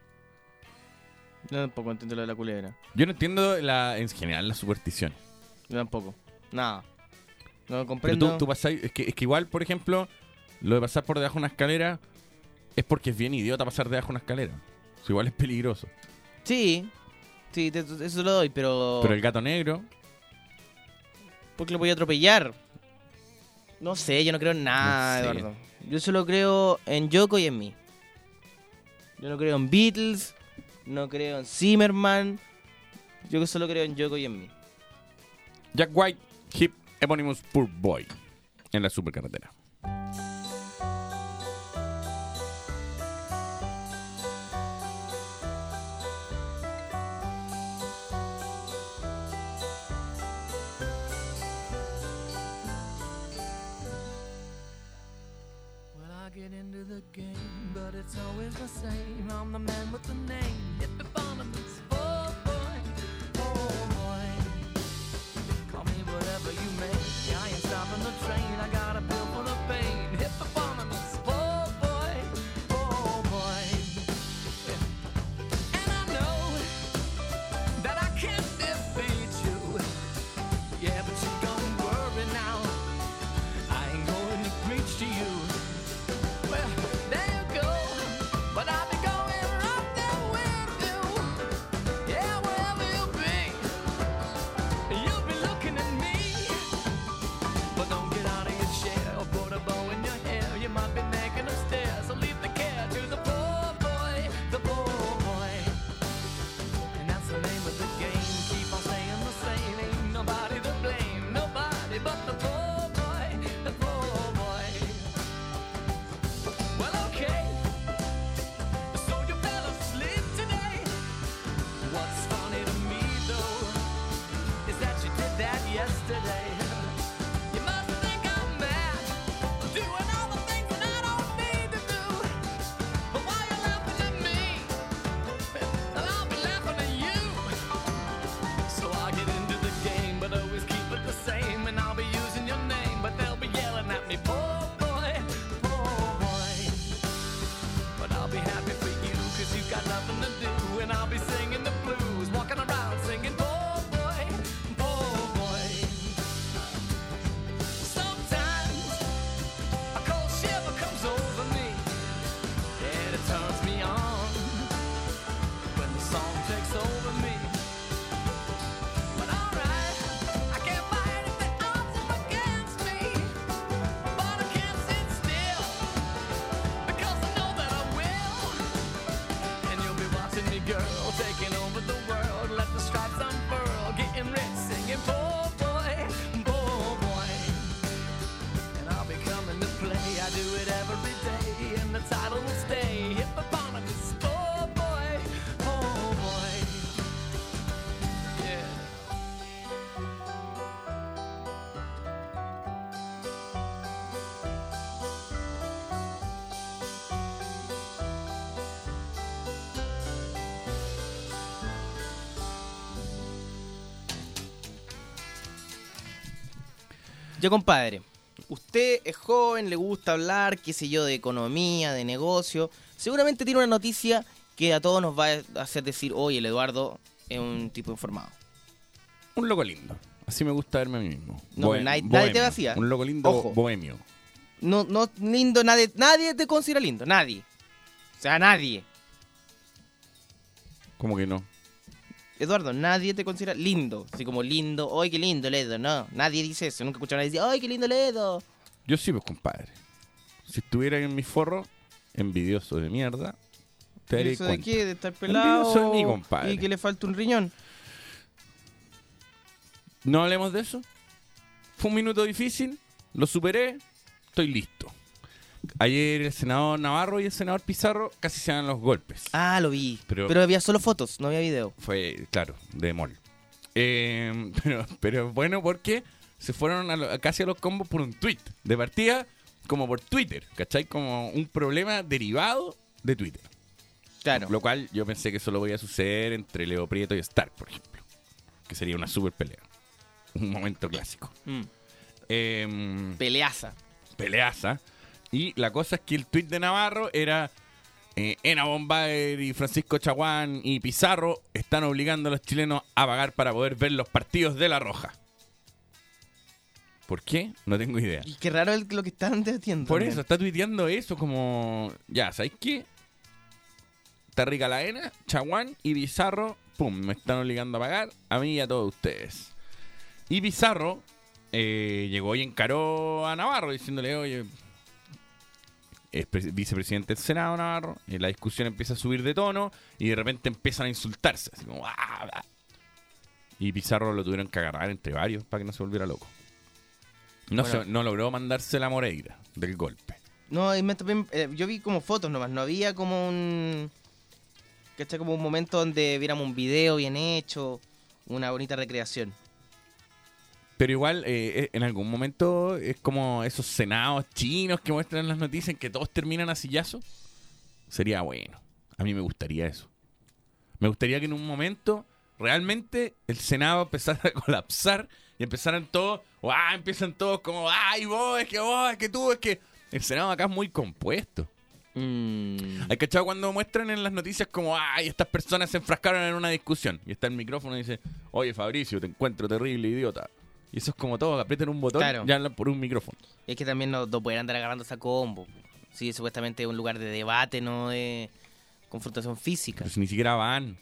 Yo tampoco entiendo lo de la culebra. Yo no entiendo la, en general las supersticiones. Yo tampoco. Nada. No lo Pero comprendo. tú, tú es, que, es que igual, por ejemplo, lo de pasar por debajo de una escalera es porque es bien idiota pasar debajo de una escalera. Igual es peligroso. Sí, sí, te- eso lo doy, pero... Pero el gato negro, Porque lo voy a atropellar. No sé, yo no creo en nada, No sé. Eduardo. Yo solo creo en Yoko y en mí. Yo no creo en Beatles, no creo en Zimmerman. Yo solo creo en Yoko y en mí. Jack White, Hip Eponymous Poor Boy, en la supercarretera. Ya, compadre, usted es joven, le gusta hablar, qué sé yo, de economía, de negocio. Seguramente tiene una noticia que a todos nos va a hacer decir, oye, el Eduardo es un tipo informado. Un loco lindo. Así me gusta verme a mí mismo. No, Bohem- nadie- nadie te vacía. Un loco lindo Ojo. bohemio. No, no, lindo, nadie, nadie te considera lindo, nadie. O sea, nadie. ¿Cómo que no? Eduardo, nadie te considera lindo. Así como lindo, ¡ay, qué lindo Ledo! No, nadie dice eso. Nunca he escuchado a nadie decir, ¡ay, qué lindo Ledo! Yo sí, pues, compadre. Si estuviera en mi forro, envidioso de mierda, te ¿Y daría ¿Eso de qué? ¿De estar pelado? Envidioso de mí, compadre. Y que le falta un riñón. No hablemos de eso. Fue un minuto difícil, lo superé, estoy listo. Ayer el senador Navarro y el senador Pizarro casi se dan los golpes. Ah, lo vi. Pero- Pero, había solo fotos, no había video. Fue, claro, de mol. Eh, pero, pero bueno, porque se fueron a lo- casi a los combos por un tweet. De partida, como por Twitter, ¿cachai? Como un problema derivado de Twitter. Claro. Lo cual yo pensé que solo podía suceder entre Leo Prieto y Stark, por ejemplo. Que sería una super pelea. Un momento clásico. Mm, Eh, peleaza. peleaza. Y la cosa es que el tweet de Navarro era eh, Ena Bombaer y Francisco Chaguán y Pizarro están obligando a los chilenos a pagar para poder ver los partidos de La Roja. ¿Por qué? No tengo idea. Y qué raro lo que estaban debatiendo. Por eso, está tuiteando eso como... Ya, ¿sabéis qué? Está rica la Ena, Chaguán y Pizarro, pum, me están obligando a pagar a mí y a todos ustedes. Y Pizarro eh, llegó y encaró a Navarro diciéndole, oye, es pre- vicepresidente del Senado Navarro, y la discusión empieza a subir de tono y de repente empiezan a insultarse. Así como, "Ah, ah". Y Pizarro lo tuvieron que agarrar entre varios para que no se volviera loco. No, Bueno. se- no logró mandarse la Moreira del golpe. No, y me también, eh, yo vi como fotos nomás, no había como un... ¿Cachai? Como un momento donde viéramos un video bien hecho, una bonita recreación. Pero igual, eh, eh, en algún momento es como esos senados chinos que muestran en las noticias en que todos terminan a sillazo. Sería bueno. A mí me gustaría eso. Me gustaría que en un momento realmente el Senado empezara a colapsar y empezaran todos, ¡ah! Empiezan todos como, ¡ay, vos, es que vos, es que tú, es que... El Senado acá es muy compuesto. Mm. ¿Hay cachado cuando muestran en las noticias como, ay, estas personas se enfrascaron en una discusión? Y está el micrófono y dice, oye, Fabricio, te encuentro terrible, idiota. Y eso es como todo, aprieten un botón Claro. y hablan por un micrófono. Es que también no, no pueden andar agarrando esa combo. Sí, supuestamente es un lugar de debate, no de confrontación física. Pues ni siquiera van.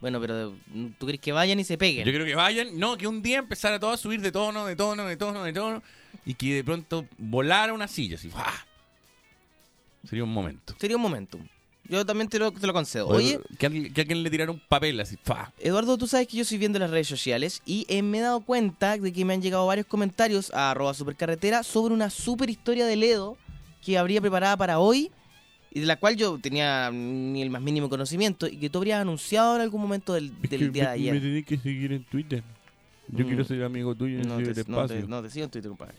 Bueno, pero ¿tú crees que vayan y se peguen? Yo creo que vayan, no, que un día empezara todo a subir de tono, de tono, de tono, de tono, y que de pronto volara una silla, así, ¡fua! Sería un momento. Sería un momentum. Yo también te lo, te lo concedo. Oye, que alguien, que alguien le tirara un papel así, ¡fa! Eduardo, tú sabes que yo estoy viendo las redes sociales y eh, me he dado cuenta de que me han llegado varios comentarios a arroba supercarretera sobre una super historia de Ledo que habría preparada para hoy y de la cual yo tenía ni el más mínimo conocimiento y que tú habrías anunciado en algún momento del, del día de ayer. tenés que seguir en Twitter. Yo Mm. quiero ser amigo tuyo No te, no, te, no te sigo en Twitter, compadre.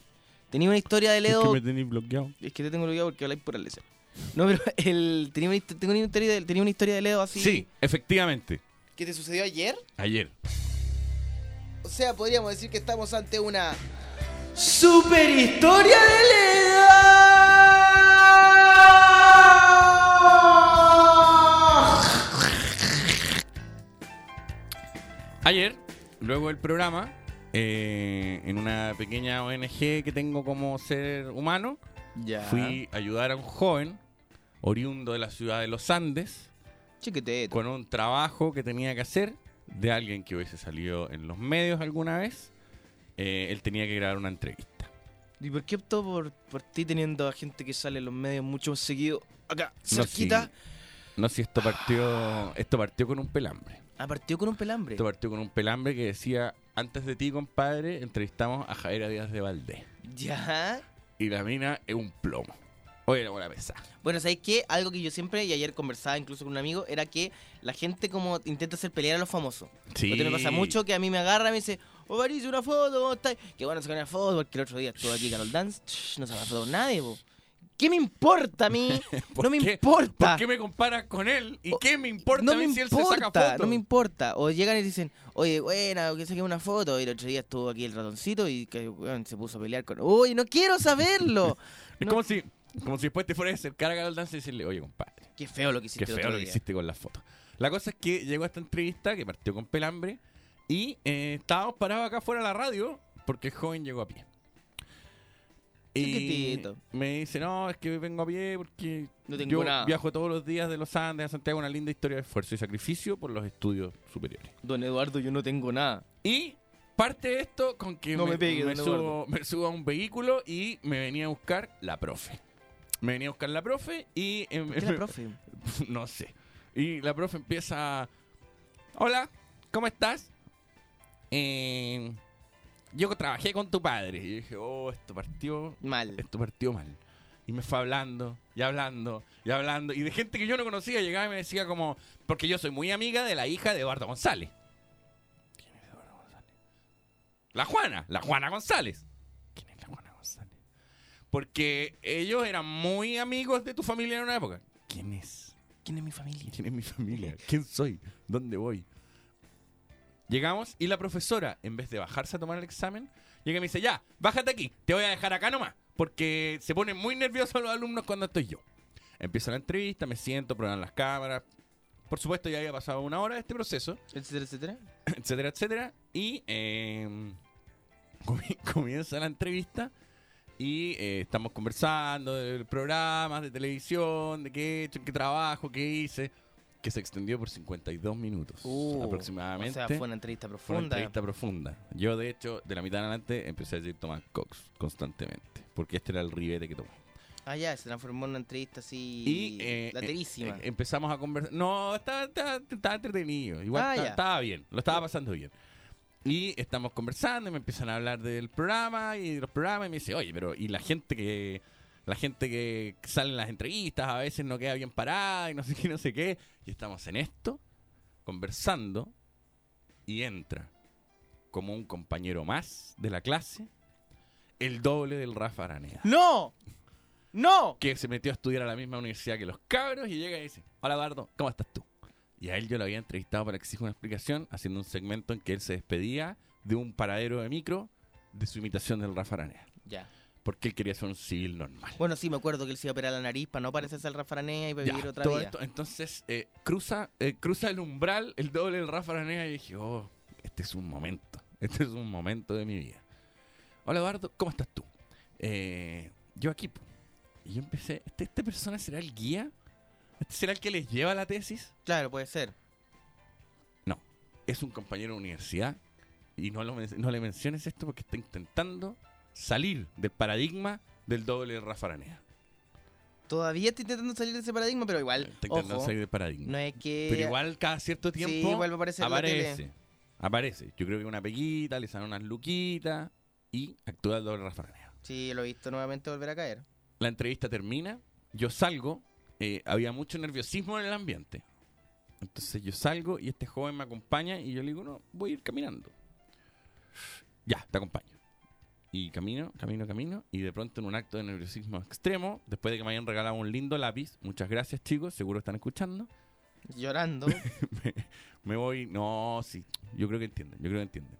Tenía una historia de Ledo... tenéis bloqueado. Es que te tengo bloqueado porque habláis por el deseo. No, pero el, tenía, una, tengo una historia de, tenía una historia de Ledo así... Sí, efectivamente. ¿Que te sucedió ayer? Ayer. O sea, podríamos decir que estamos ante una super historia de Leda. Ayer, luego del programa, eh, en una pequeña ONG que tengo como ser humano, Ya. fui a ayudar a un joven oriundo de la ciudad de los Andes Chiquitete. con un trabajo que tenía que hacer de alguien que hubiese salido en los medios alguna vez. Eh, él tenía que grabar una entrevista. ¿Y por qué optó por, por ti teniendo a gente que sale en los medios mucho más seguido acá, No, cerquita? sí. No, si esto partió, esto partió con un pelambre. Ah, partió con un pelambre. Esto partió con un pelambre que decía, antes de ti, compadre, entrevistamos a Javier Díaz de Valdés. Ya. Y la mina es un plomo. Oye, la buena pesada. Bueno, ¿sabéis qué? Algo que yo siempre, y ayer conversaba incluso con un amigo, era que la gente como intenta hacer pelear a los famosos. Sí. Porque me pasa mucho que a mí me agarra y me dice, oh, París, una foto, ¿cómo estás? Que bueno, sacar una foto, porque el otro día estuvo aquí Carol Dance, no se la foto nadie, po. ¿Qué me importa a mí? ¿Por no me qué? importa. ¿Por qué me comparas con él? ¿Y qué me importa no a mí me si él se saca importa, fotos? no me importa. O llegan y dicen, oye, buena, que saqué una foto. Y el otro día estuvo aquí el ratoncito y que se puso a pelear con. Uy, no quiero saberlo. Es No. como si, como si después te fueras a acercar a Carol Dance y decirle, oye, compadre, Qué feo lo que hiciste qué feo lo que día. hiciste con las fotos. La cosa es que llegó a esta entrevista que partió con pelambre y eh, estábamos parados acá fuera de la radio porque el joven llegó a pie. Y Chiquitito. me dice, no, es que vengo a pie porque No tengo yo nada. viajo todos los días de los Andes a Santiago, una linda historia de esfuerzo y sacrificio por los estudios superiores. Don Eduardo, yo no tengo nada. Y parte esto con que No me, me pegue, me don subo, Eduardo. me subo a un vehículo y me venía a buscar la profe. Me venía a buscar la profe y... em- ¿Por qué la profe? no sé. Y la profe empieza... Hola, ¿cómo estás? Eh, yo trabajé con tu padre. Y dije, oh, esto partió... Mal. Esto partió mal. Y me fue hablando, y hablando, y hablando. Y de gente que yo no conocía llegaba y me decía como... Porque yo soy muy amiga de la hija de Eduardo González. ¿Quién es Eduardo González? La Juana, la Juana González. ¿Quién es la Juana González? Porque ellos eran muy amigos de tu familia en una época. ¿Quién es? ¿Quién es mi familia? ¿Quién es mi familia? ¿Quién soy? ¿Dónde voy? Llegamos y la profesora, en vez de bajarse a tomar el examen, llega y me dice, ya, bájate aquí, te voy a dejar acá nomás, porque se ponen muy nerviosos los alumnos cuando estoy yo. Empieza la entrevista, me siento, prueban las cámaras. Por supuesto, ya había pasado una hora de este proceso, Etcétera, etcétera. etcétera, etcétera. Y eh, comi- comienza la entrevista y eh, estamos conversando de programas de televisión, de qué he hecho, qué trabajo, qué hice, que se extendió por 52 minutos Uh, aproximadamente. O sea, fue una entrevista Fue una profunda. entrevista profunda. Yo, de hecho, de la mitad en adelante empecé a decir Tomás Cox constantemente, porque este era el ribete que tomó. Ah, ya, se transformó en una entrevista así. Y eh, laterísima. eh, empezamos a conversar. No, estaba, estaba- estaba entretenido. Igual Ah, esta- ya. estaba bien, lo estaba pasando bien. Y estamos conversando y me empiezan a hablar del programa y de los programas y me dice, oye, pero y la gente que la gente que sale en las entrevistas a veces no queda bien parada y no sé qué, no sé qué. Y estamos en esto, conversando, y entra como un compañero más de la clase, el doble del Rafa Aranea ¡No! ¡No! que se metió a estudiar a la misma universidad que los cabros y llega y dice, hola Eduardo, ¿cómo estás tú? Y a él yo lo había entrevistado para que exija una explicación, haciendo un segmento en que él se despedía de un paradero de micro de su imitación del Rafa Aranea. Ya. Porque él quería ser un civil normal. Bueno, sí, me acuerdo que él se iba a operar la nariz para no parecerse al Rafa Aranea y para Ya, vivir otra todo vida. esto, entonces eh, cruza, eh, cruza el umbral, el doble del Rafa Aranea y dije, oh, este es un momento, este es un momento de mi vida. Hola Eduardo, ¿cómo estás tú? Eh, yo aquí. Y yo empecé, ¿este, ¿este persona será el guía? ¿Este será el que les lleva la tesis? Claro, puede ser. No, es un compañero de universidad y no, lo no le menciones esto porque está intentando salir del paradigma del doble de Rafa Aranea. Todavía estoy intentando salir de ese paradigma, pero igual, Está intentando ojo, salir del paradigma. no es que... Pero igual cada cierto tiempo Sí, vuelve a aparecer en la aparece. Aparece. Yo creo que una peguita, le salen unas luquitas y actúa el doble Rafa Aranea. Sí, lo he visto nuevamente volver a caer. La entrevista termina, yo salgo, eh, había mucho nerviosismo en el ambiente. Entonces yo salgo y este joven me acompaña y yo le digo, no, voy a ir caminando. Ya, te acompaño. Y camino, camino, camino. Y de pronto en un acto de nerviosismo extremo, después de que me hayan regalado un lindo lápiz, muchas gracias chicos, seguro están escuchando. Llorando. me, me voy. No, sí. Yo creo que entienden. Yo creo que entienden.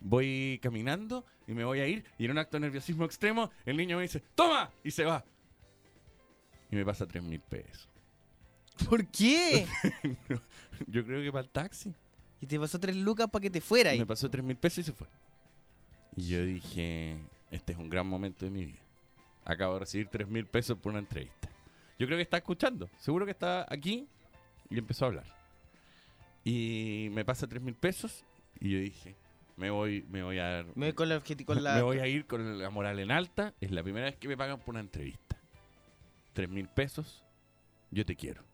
Voy caminando y me voy a ir. Y en un acto de nerviosismo extremo, el niño me dice: ¡Toma! Y se va. Y me pasa tres mil pesos. ¿Por qué? Yo creo que para el taxi. y te pasó tres lucas para que te fuera ahí. Me pasó tres mil pesos y se fue. Y yo dije: Este es un gran momento de mi vida. Acabo de recibir tres mil pesos por una entrevista. Yo creo que está escuchando. Seguro que está aquí y empezó a hablar. Y me pasa tres mil pesos y yo dije, me voy, me voy a dar, Me voy con la, objeti- con la- me voy a ir con la moral en alta. Es la primera vez que me pagan por una entrevista. Tres mil pesos, yo te quiero.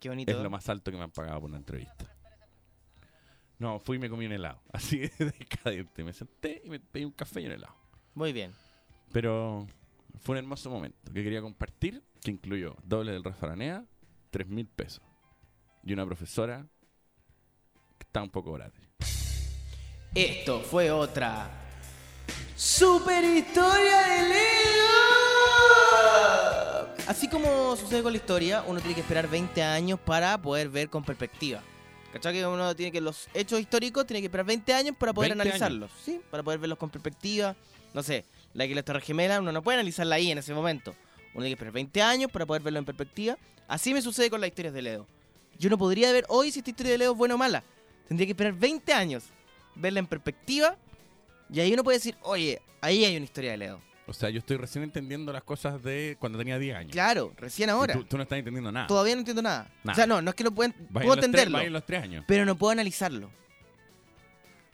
Qué bonito. Es lo más alto que me han pagado por una entrevista. No, fui y me comí un helado. Así de decadente. Me senté y me pedí un café y un helado. Muy bien. Pero fue un hermoso momento que quería compartir, que incluyó doble del Rafa Aranea, tres mil pesos. Y una profesora que está un poco grande. Esto fue otra super historia de Leo. así como sucede con la historia, uno tiene que esperar 20 años para poder ver con perspectiva. ¿Cachai? Que uno tiene que los hechos históricos tiene que esperar 20 años para poder 20 analizarlos, ¿sí? Para poder verlos con perspectiva. No sé, la que las Torres Gemelas uno no puede analizarla ahí en ese momento. Uno tiene que esperar 20 años para poder verlo en perspectiva. Así me sucede con las historias de Leo. Yo no podría ver hoy si esta historia de Leo es buena o mala. Tendría que esperar 20 años, verla en perspectiva, y ahí uno puede decir, oye, ahí hay una historia de Leo. O sea, yo estoy recién entendiendo las cosas de cuando tenía 10 años. Claro, recién ahora. Tú, tú no estás entendiendo nada. Todavía no entiendo nada. Nada. O sea, no, no es que no en puedo tres- entenderlo, los 3 años. pero no puedo analizarlo.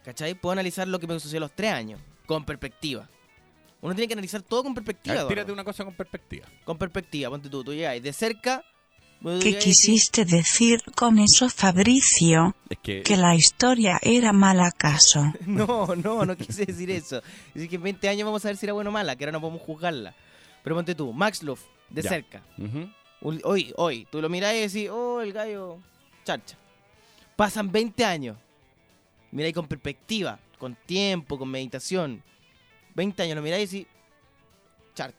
¿Cachai? Puedo analizar lo que me sucedió a los tres años, con perspectiva. Uno tiene que analizar todo con perspectiva. ver, tírate una cosa con perspectiva. Con perspectiva, ponte tú, tú llegáis de cerca. Vos ¿Qué quisiste decir con eso, Fabricio? Es que, ¿Que la historia era mal acaso? No, no, no quise decir eso. Dice que en 20 años vamos a ver si era buena o mala, que ahora no podemos juzgarla. Pero ponte tú, Max Luff, de Ya. cerca. Hoy, hoy, tú lo mirás y decís, oh, el gallo, charcha. Pasan 20 años. Miráis con perspectiva, con tiempo, con meditación. 20 años lo miráis y decís,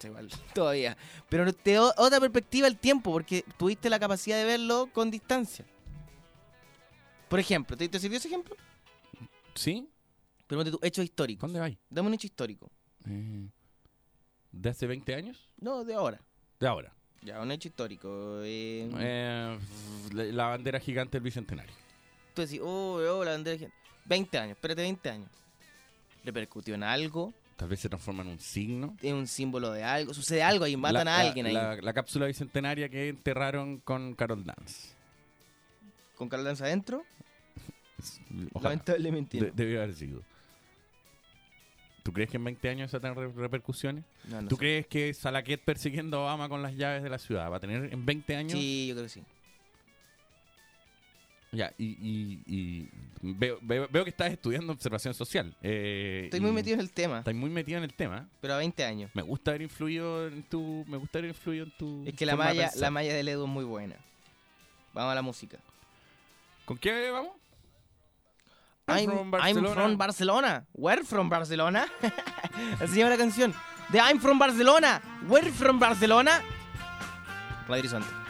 igual, todavía. Pero no- te da otra perspectiva el tiempo, porque tuviste la capacidad de verlo con distancia. Por ejemplo, ¿te, te sirvió ese ejemplo? ¿Sí? Pero ponte tú, hechos históricos. ¿Dónde vais? Dame un hecho histórico. Eh, ¿De hace 20 años? No, de ahora. De ahora. Ya, un hecho histórico. eh, Eh, la, la bandera gigante del Bicentenario. Tú decís, oh, oh, la bandera. gigante". 20 años, espérate 20 años. ¿Repercutió en algo? Tal vez se transforma en un signo. ¿Es un símbolo de algo? ¿Sucede algo ahí? ¿Matan La- a alguien ahí? La, la cápsula bicentenaria que enterraron con Carol Dance. ¿Con Carol Dance adentro? Lamentablemente. De- debió haber sido. ¿Tú crees que en 20 años va a tener re- repercusiones? No, no ¿Tú sé. crees que Salaquet persiguiendo a Obama con las llaves de la ciudad va a tener en 20 años? Sí, yo creo que sí. Ya, y, y- y veo, veo, veo que estás estudiando observación social. eh, Estoy muy metido en el tema, Estás muy metido en el tema. pero a 20 años. Me gusta haber influido en tu. Me gusta haber influido en tu. Es que la malla, la malla del Edu es muy buena. Vamos a la música. ¿Con qué vamos? I'm, I'm from Barcelona. Where from Barcelona? Así llama la canción. De I'm from Barcelona. Where from Barcelona? Radio Horizonte.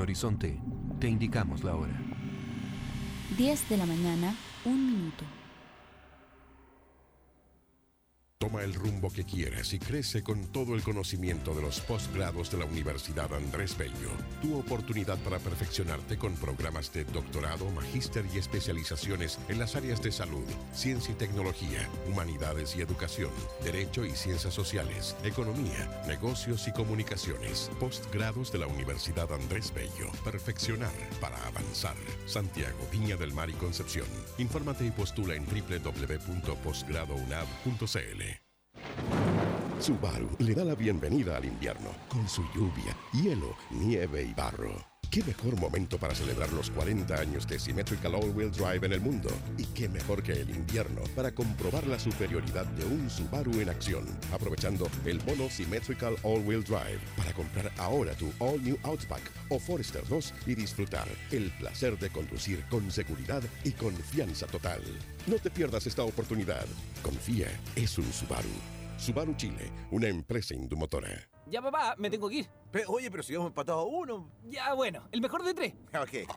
Horizonte, te indicamos la hora. 10 de la mañana, un el rumbo que quieras y crece con todo el conocimiento de los posgrados de la Universidad Andrés Bello. Tu oportunidad para perfeccionarte con programas de doctorado, magíster y especializaciones en las áreas de salud, ciencia y tecnología, humanidades y educación, derecho y ciencias sociales, economía, negocios y comunicaciones. Postgrados de la Universidad Andrés Bello. Perfeccionar para avanzar. Santiago, Viña del Mar y Concepción. Infórmate y postula en www.posgradounab.cl. Subaru le da la bienvenida al invierno con su lluvia, hielo, nieve y barro. ¿Qué mejor momento para celebrar los 40 años de Symmetrical All-Wheel Drive en el mundo? ¿Y qué mejor que el invierno para comprobar la superioridad de un Subaru en acción? Aprovechando el bono Symmetrical All-Wheel Drive para comprar ahora tu All New Outback o Forester 2 y disfrutar el placer de conducir con seguridad y confianza total. No te pierdas esta oportunidad. Confía, es un Subaru. Subaru Chile, una empresa indumotora. Ya, papá, me tengo que ir. oye, pero si hemos empatado a uno. Ya, bueno, el mejor de tres. Ok.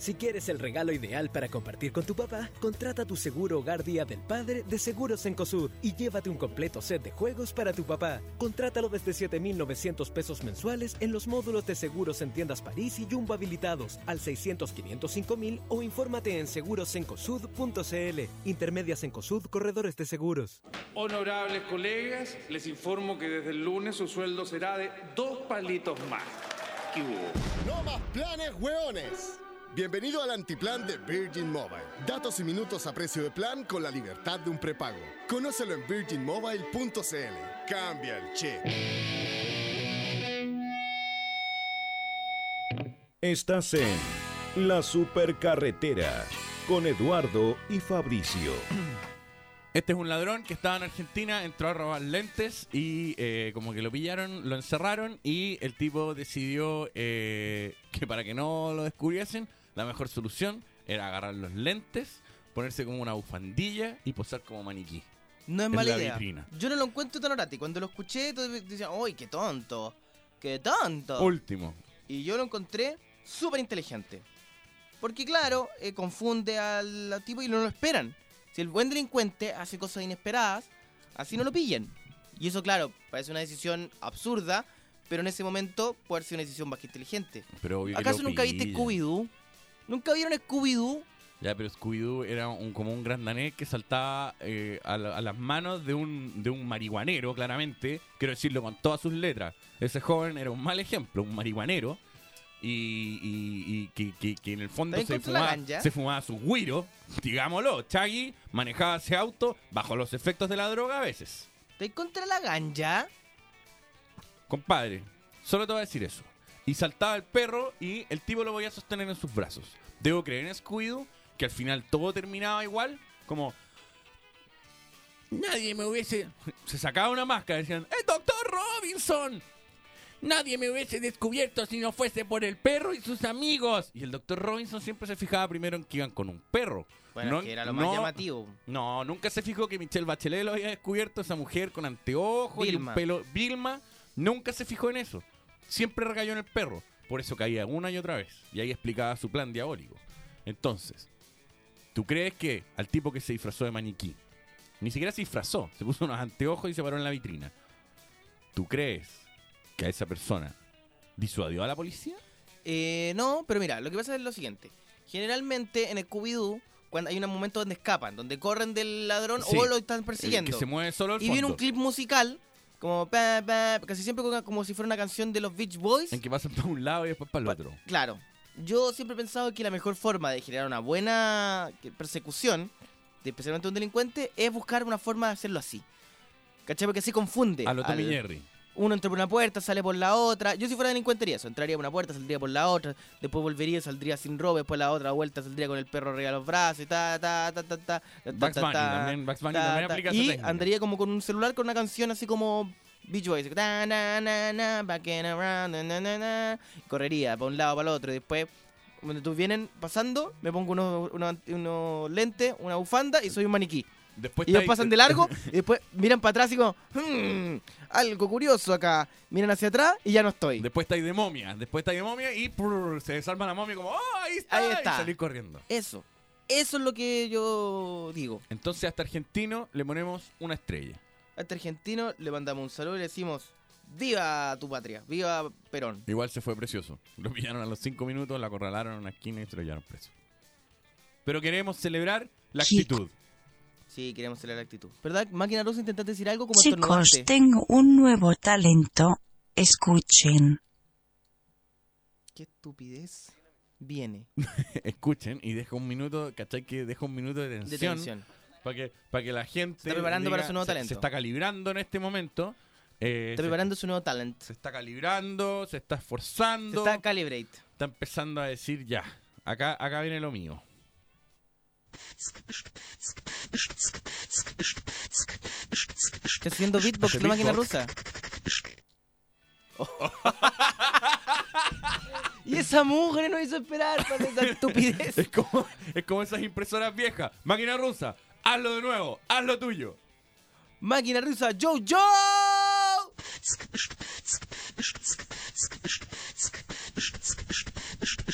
Si quieres el regalo ideal para compartir con tu papá, contrata tu seguro hogar Día del Padre de Seguros Encosud y llévate un completo set de juegos para tu papá. Contrátalo desde 7,900 pesos mensuales en los módulos de seguros en tiendas París y Jumbo habilitados al 600 505 mil o infórmate en segurosencosud.cl. Intermedias Encosud, corredores de seguros. Honorables colegas, les informo que desde el lunes su sueldo será de dos palitos más. ¿Qué hubo? No más planes, hueones. Bienvenido al antiplan de Virgin Mobile. Datos y minutos a precio de plan con la libertad de un prepago. Conócelo en virginmobile.cl. Cambia el chip. Estás en La Supercarretera con Eduardo y Fabricio. Este es un ladrón que estaba en Argentina, entró a robar lentes y eh, como que lo pillaron, lo encerraron y el tipo decidió eh, que para que no lo descubriesen, la mejor solución era agarrar los lentes, ponerse como una bufandilla y posar como maniquí. No es mala la idea. vitrina. Yo no lo encuentro tan orati. Cuando lo escuché, todos decían, ¡ay, qué tonto! ¡Qué tonto! Último. Y yo lo encontré súper inteligente. Porque, claro, eh, confunde al, tipo y no lo esperan. Si el buen delincuente hace cosas inesperadas, así no lo pillan. Y eso, claro, parece una decisión absurda, pero en ese momento puede ser una decisión más que inteligente. Pero ¿Acaso nunca viste. Scooby-Doo? ¿Nunca vieron Scooby-Doo? Ya, pero Scooby-Doo era un, como un gran danés que saltaba eh, a, la- a las manos de un, de un marihuanero, claramente. Quiero decirlo con todas sus letras. Ese joven era un mal ejemplo, un marihuanero. Y, y- y que, que- que en el fondo ¿Está se fumaba, se fumaba su guiro, digámoslo. Chaggy manejaba ese auto bajo los efectos de la droga a veces. ¿Estás contra la ganja? Compadre, solo te voy a decir eso. Y saltaba el perro y el tipo lo voy a sostener en sus brazos. Debo creer en Scooby-Doo que al final todo terminaba igual, como... Nadie me hubiese... Se sacaba una máscara y decían, ¡Es Doctor Robinson! Nadie me hubiese descubierto si no fuese por el perro y sus amigos. Y el Doctor Robinson siempre se fijaba primero en que iban con un perro. Bueno, No- que era lo más no- llamativo. no, nunca se fijó que Michelle Bachelet lo había descubierto, esa mujer con anteojos y un pelo. Vilma nunca se fijó en eso. Siempre recayó en el perro. Por eso caía una y otra vez. Y ahí explicaba su plan diabólico. Entonces, ¿tú crees que al tipo que se disfrazó de maniquí, ni siquiera se disfrazó, se puso unos anteojos y se paró en la vitrina? ¿Tú crees que a esa persona disuadió a la policía? Eh, no, pero mira, lo que pasa es lo siguiente. Generalmente en Scooby-Doo, cuando hay un momento donde escapan, donde corren del ladrón Sí, o lo están el persiguiendo. que se mueve solo al y viene un clip musical, como pa, pa, casi siempre como, como si fuera una canción de los Beach Boys. En que pasan para un lado y después para el otro. Claro. Yo siempre he pensado que la mejor forma de generar una buena persecución, de especialmente un delincuente, es buscar una forma de hacerlo así. ¿Cachai? Porque así confunde. A lo Tommy al- Jerry. Uno entra por una puerta, sale por la otra. Yo si fuera delincuente haría eso. Entraría por una puerta, saldría por la otra. Después volvería, saldría sin robo. Después la otra vuelta saldría con el perro arriba de los brazos. Y ta, ta, ta, ta, ta, ta, Bugs ta, Bunny ta, también, Bugs Bunny ta, también ta. aplica Y andaría como con un celular con una canción así como Beach Boys. Ta, na, na, na, back and around, na, na, na, na. Correría para un lado, para el otro. Y después, cuando tú vienen pasando, me pongo unos, unos lentes, una bufanda y soy un maniquí. Después y ellos pasan de largo y después miran para atrás y como, "Hmm, algo curioso acá. Miran hacia atrás y ya no estoy. Después está ahí de momia. Después está ahí de momia y prrr, se desarma la momia como, ¡oh, ahí está! Ahí y está. salir corriendo. Eso. Eso es lo que yo digo. Entonces a este argentino le ponemos una estrella. A este argentino le mandamos un saludo y le decimos, viva tu patria, viva Perón. Igual se fue precioso. Lo pillaron a los cinco minutos, la acorralaron en una esquina y se lo llevaron preso. Pero queremos celebrar la actitud. Sí, queremos celebrar la actitud. ¿Verdad? Máquina rusa, intentaste decir algo como Chicos, tengo un nuevo talento. Escuchen. Qué estupidez. Viene. Escuchen y deja un minuto, ¿cachai? Que deja un minuto de De tensión. tensión. Para que, para que la gente. está preparando para su nuevo se- talento. Se está calibrando en este momento. eh, Está se- preparando su nuevo talent. Se está calibrando, se está Se esforzando. está calibrate. está empezando a decir ya. Acá, acá viene lo mío. Está haciendo beatbox la máquina rusa. y esa mugre nos hizo esperar para esa estupidez. Es como, es como esas impresoras viejas. Máquina rusa, hazlo de nuevo, haz lo tuyo. Máquina rusa, Joe Joe.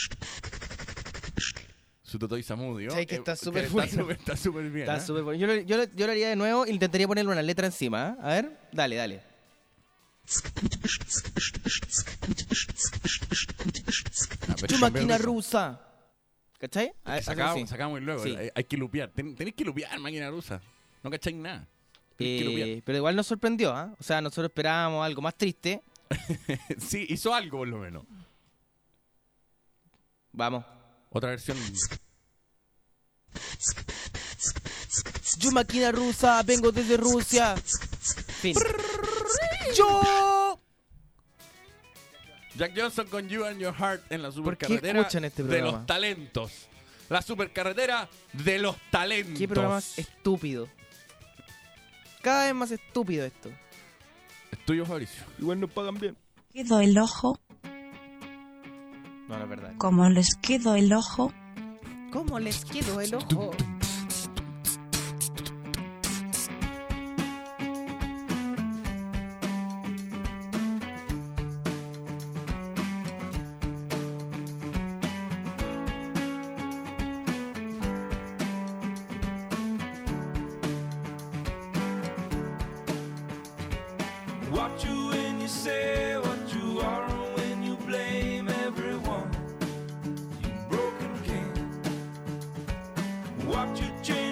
Su Totoy Samudio. Sí, que eh, está súper bueno. Está súper bien. Está ¿eh? súper bueno. Yo, lo- yo, yo lo haría de nuevo. Intentaría ponerle una letra encima. ¿eh? A ver, dale, dale. Ah, Tu máquina rusa. ¿Cachai? Ah, así. Sacamos, sacamos y luego. Sí. Hay, hay que lupear. Ten- tenéis que lupear, máquina rusa. No cacháis nada. Eh, pero igual nos sorprendió, ¿ah? O sea, nosotros esperábamos algo más triste. sí, hizo algo por lo menos. Vamos. Otra versión. Yo máquina rusa, vengo desde Rusia. Fin. Yo. Jack Johnson con You and Your Heart en la qué supercarretera escuchan este de los talentos. La supercarretera de los talentos. Qué programa más estúpido. Cada vez más estúpido esto. Es tuyo, Fabricio. Igual nos pagan bien. Quedo el ojo. No, es verdad. Como les quedo el ojo. ¿Cómo les quedó el ojo? Watch you change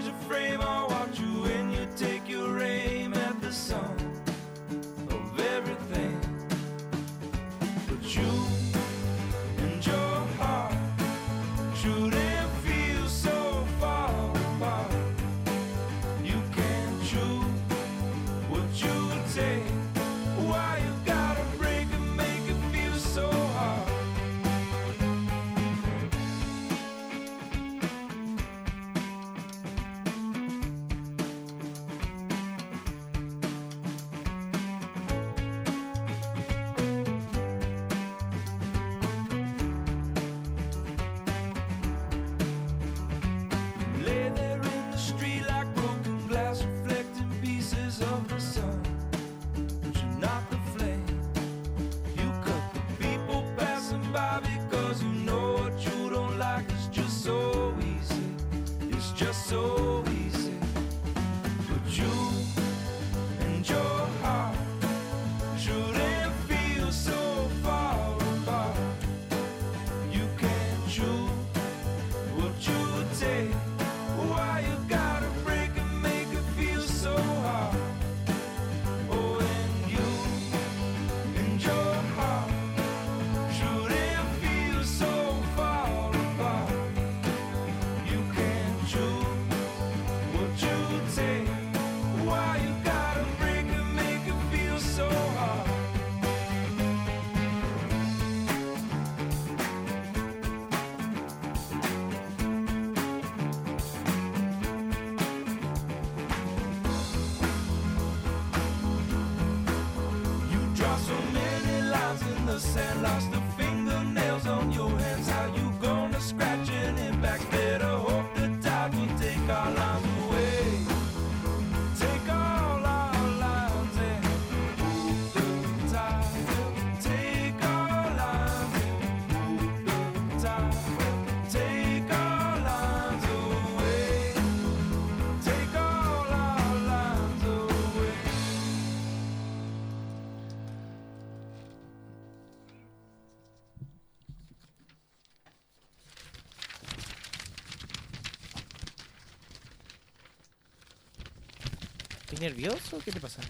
nervioso? ¿Qué te pasa?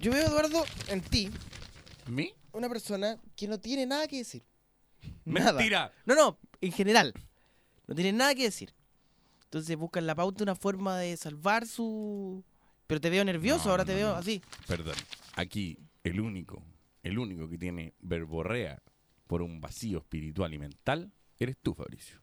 Yo veo, Eduardo, en ti, ¿mí? una persona que no tiene nada que decir. Mentira. No, no, en general. No tiene nada que decir. Entonces busca en la pauta una forma de salvar su... Pero te veo nervioso, No, ahora te no, veo no. así. Perdón. Aquí, el único, el único que tiene verborrea por un vacío espiritual y mental, eres tú, Fabricio.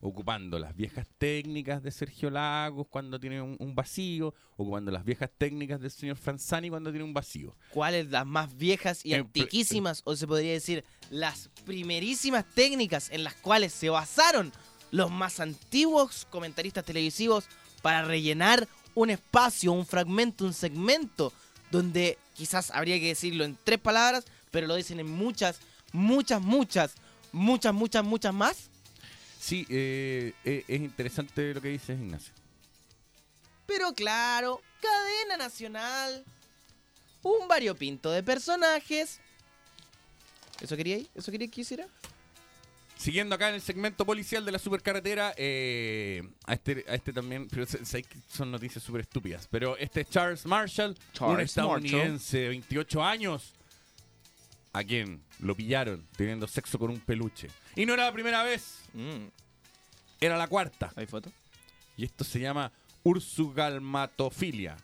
Ocupando las viejas técnicas de Sergio Lagos cuando tiene un, un vacío, ocupando las viejas técnicas del señor Franzani cuando tiene un vacío. ¿Cuáles las más viejas y pl- antiquísimas, o se podría decir las primerísimas técnicas en las cuales se basaron los más antiguos comentaristas televisivos para rellenar un espacio, un fragmento, un segmento, donde quizás habría que decirlo en tres palabras, pero lo dicen en muchas, muchas, muchas, muchas, muchas, muchas más? Sí, eh, eh, es interesante lo que dices, Ignacio. Pero claro, cadena nacional, un variopinto de personajes. ¿Eso quería ir? ¿Eso quería que hiciera? Siguiendo acá en el segmento policial de la supercarretera, eh, a, este, a este también, pero sé- que son noticias súper estúpidas, pero este es Charles Marshall, un Charles estadounidense de 28 años, a quien lo pillaron teniendo sexo con un peluche. Y no era la primera vez, era la cuarta. ¿Hay foto? Y esto se llama ursugalmatofilia.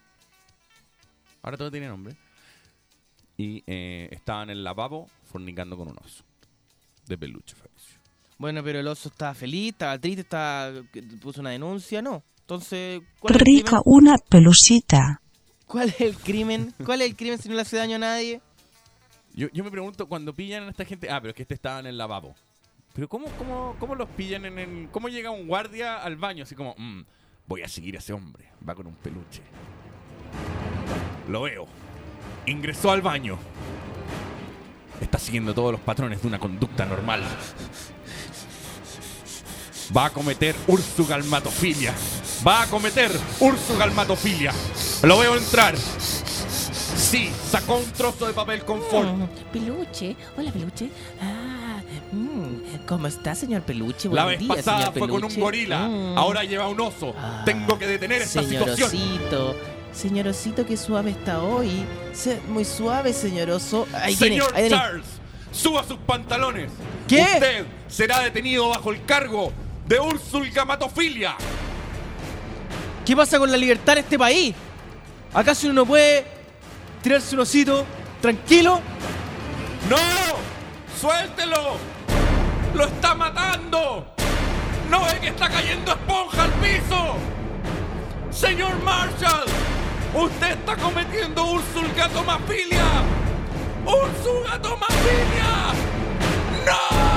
Ahora todo tiene nombre. Y eh, estaba en el lavabo fornicando con un oso de peluche, Fabricio. Bueno, pero el oso estaba feliz, estaba triste, estaba puso una denuncia, ¿no? Entonces, ¿cuál es el Rica una pelucita. ¿Cuál es el crimen? ¿Cuál es el crimen si no le hace daño a nadie? Yo, yo me pregunto, cuando pillan a esta gente... Ah, pero es que este estaba en el lavabo. Pero ¿cómo, cómo, cómo los pillan en el... ¿Cómo llega un guardia al baño? Así como, "Mm, voy a seguir a ese hombre. Va con un peluche. Lo veo. Ingresó al baño. Está siguiendo todos los patrones de una conducta normal. Va a cometer ursugalmatofilia. Va a cometer ursugalmatofilia. Lo veo entrar. Sí, sacó un trozo de papel confort. Mm, peluche. Hola, peluche. Ah, mm, ¿cómo está, señor peluche? La Buen vez día, pasada señor fue con un gorila. Mm. Ahora lleva un oso. Tengo que detener esta situación. Señorosito, señorosito, qué suave está hoy. Muy suave, señoroso. Ahí tiene, Señor ahí tiene. Charles, suba sus pantalones. ¿Qué? Usted será detenido bajo el cargo de ursulgamatofilia. ¿Qué pasa con la libertad en este país? ¿Acaso uno no puede tirarse un osito tranquilo? ¡No! ¡Suéltelo! ¡Lo está matando! ¡No ve que está cayendo esponja al piso! ¡Señor Marshall! ¡Usted está cometiendo ursulgatomafilia! ¡Ursulgatomafilia! ¡No!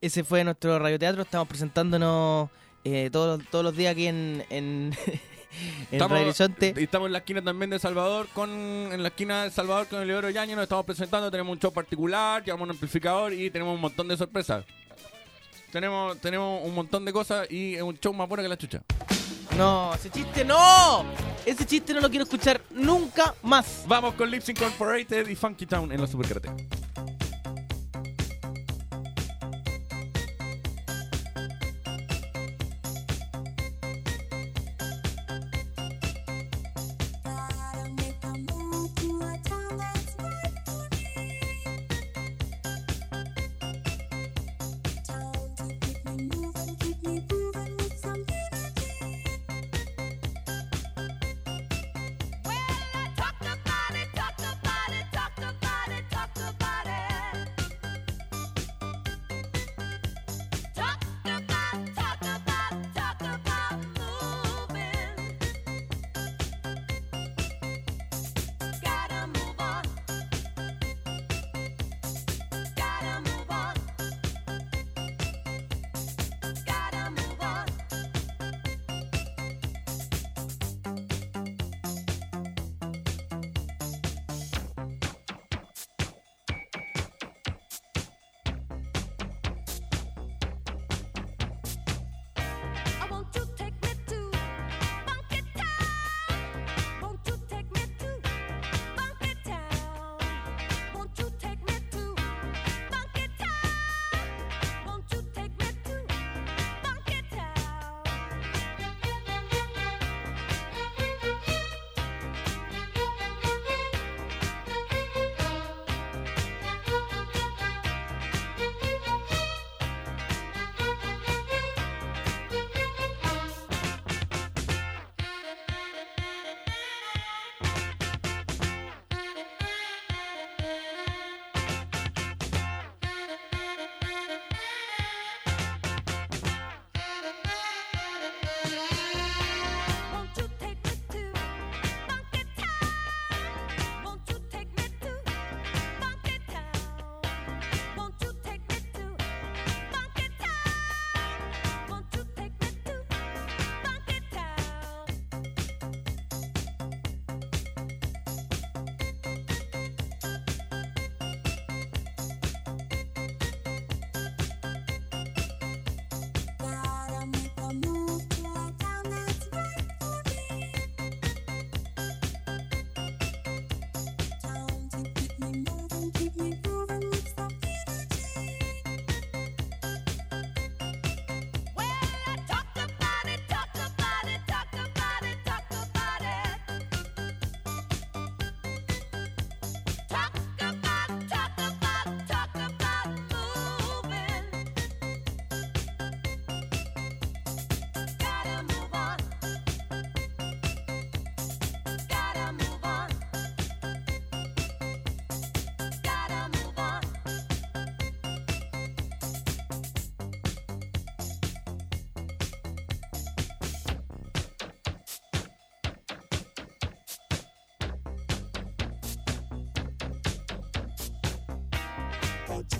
Ese fue nuestro radioteatro. Estamos presentándonos eh, todos, todos los días aquí en, en, en Radio Horizonte. y estamos en la esquina también de Salvador con en la esquina de Salvador con el Ibero Yañez nos estamos presentando, tenemos un show particular, llevamos un amplificador y tenemos un montón de sorpresas. Tenemos, tenemos un montón de cosas y es un show más bueno que la chucha. No, ese chiste no. Ese chiste no lo quiero escuchar nunca más. Vamos con Lips Incorporated y Funky Town en la supercarretera.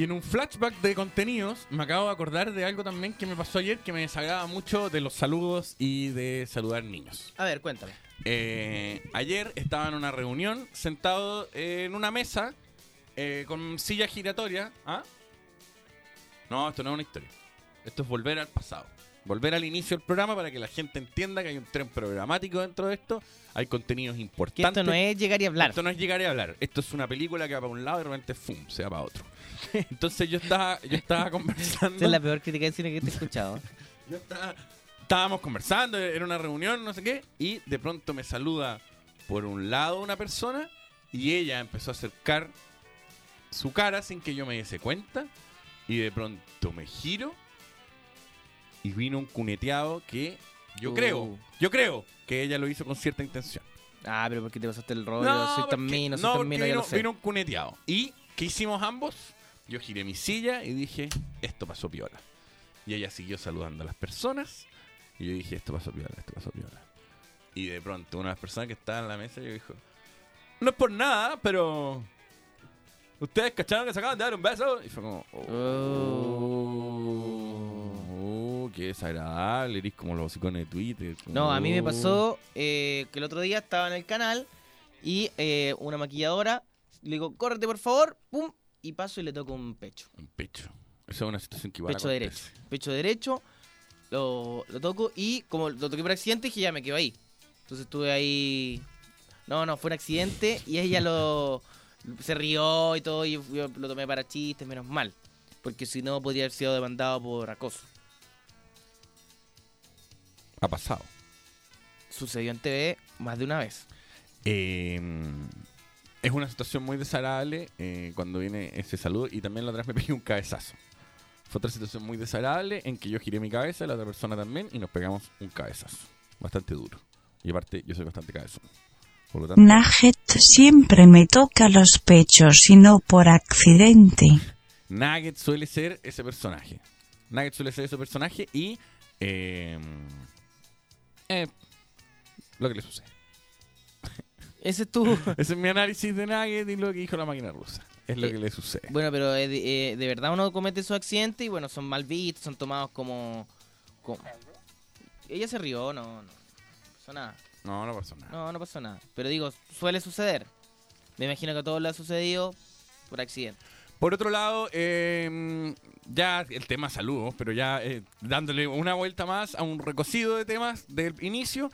Y en un flashback de contenidos, me acabo de acordar de algo también que me pasó ayer que me desagrada mucho de los saludos y de saludar niños. A ver, cuéntame. Eh, ayer estaba en una reunión, sentado en una mesa eh, con silla giratoria. ¿Ah? No, esto no es una historia. Esto es volver al pasado. Volver al inicio del programa para que la gente entienda que hay un tren programático dentro de esto. Hay contenidos Que importantes. esto no es llegar y hablar. Esto no es llegar y hablar. Esto es una película que va para un lado y de repente ¡fum! se va para otro. Entonces yo estaba, yo estaba conversando. Esa es la peor crítica de cine que te he escuchado. Yo estaba- estábamos conversando, era una reunión, no sé qué, y de pronto me saluda por un lado una persona y ella empezó a acercar su cara sin que yo me diese cuenta y de pronto me giro y vino un cuneteado que yo Uh. creo, yo creo que ella lo hizo con cierta intención. Ah, pero ¿por qué te pasaste el rollo? soy tan mino, soy no, tan mino, vino, sé. vino un cuneteado. ¿Y qué hicimos ambos? Yo giré mi silla y dije, esto pasó piola. Y ella siguió saludando a las personas. Y yo dije, esto pasó piola, esto pasó piola. Y de pronto una de las personas que estaba en la mesa yo dijo, no es por nada, pero... ¿Ustedes cacharon que se acaban de dar un beso? Y fue como, oh, oh, qué desagradable, eres como los iconos de Twitter. como, No, a mí me pasó eh, que el otro día estaba en el canal y eh, una maquilladora le digo, córrete por favor, pum, y paso y le toco un pecho. Un pecho. Esa es una situación que igual pecho derecho. Pecho derecho, lo, lo toco y como lo toqué por accidente, dije ya me quedo ahí. Entonces estuve ahí. No, no, fue un accidente y ella lo se rió y todo, y yo lo tomé para chistes, menos mal. Porque si no, podría haber sido demandado por acoso. Ha pasado. Sucedió en TV más de una vez. Eh, es una situación muy desagradable eh, cuando viene ese saludo y también la otra vez me pegué un cabezazo. Fue otra situación muy desagradable en que yo giré mi cabeza, la otra persona también, y nos pegamos un cabezazo. Bastante duro. Y aparte, yo soy bastante cabezón. Por lo tanto, Nugget siempre me toca los pechos y no por accidente. Nugget suele ser ese personaje. Nugget suele ser ese personaje y. eh, eh, lo que le sucede. Ese es tu. Ese es mi análisis de Nugget y lo que dijo la máquina rusa. Es lo Eh, que le sucede. Bueno, pero eh, de, eh, de verdad uno comete esos accidentes y bueno, son mal vistos, son tomados como... como- Ella se rió, no, no, no pasó nada. No, no pasó nada. No, no pasó nada. Pero digo, suele suceder. Me imagino que a todos le ha sucedido por accidente. Por otro lado, eh, ya el tema saludos, pero ya eh, dándole una vuelta más a un recocido de temas del inicio,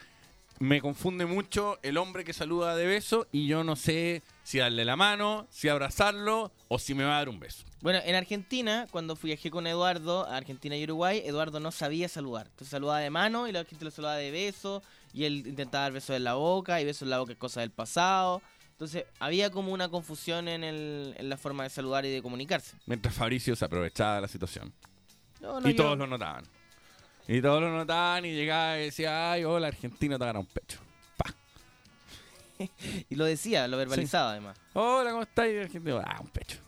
me confunde mucho el hombre que saluda de beso y yo no sé si darle la mano, si abrazarlo o si me va a dar un beso. Bueno, en Argentina, cuando fui viajé con Eduardo a Argentina y Uruguay, Eduardo no sabía saludar. Entonces saludaba de mano y la gente lo saludaba de beso. Y él intentaba dar besos en la boca y besos en la boca es cosa del pasado. Entonces había como una confusión en, el, en la forma de saludar y de comunicarse. Mientras Fabricio se aprovechaba de la situación. No, no, y yo- todos lo notaban. Y todos lo notaban y llegaba y decía, ay, hola, Argentina te gana un pecho. Y lo decía, lo verbalizaba además. Hola, ¿cómo estás? Y Argentina, ah, un pecho.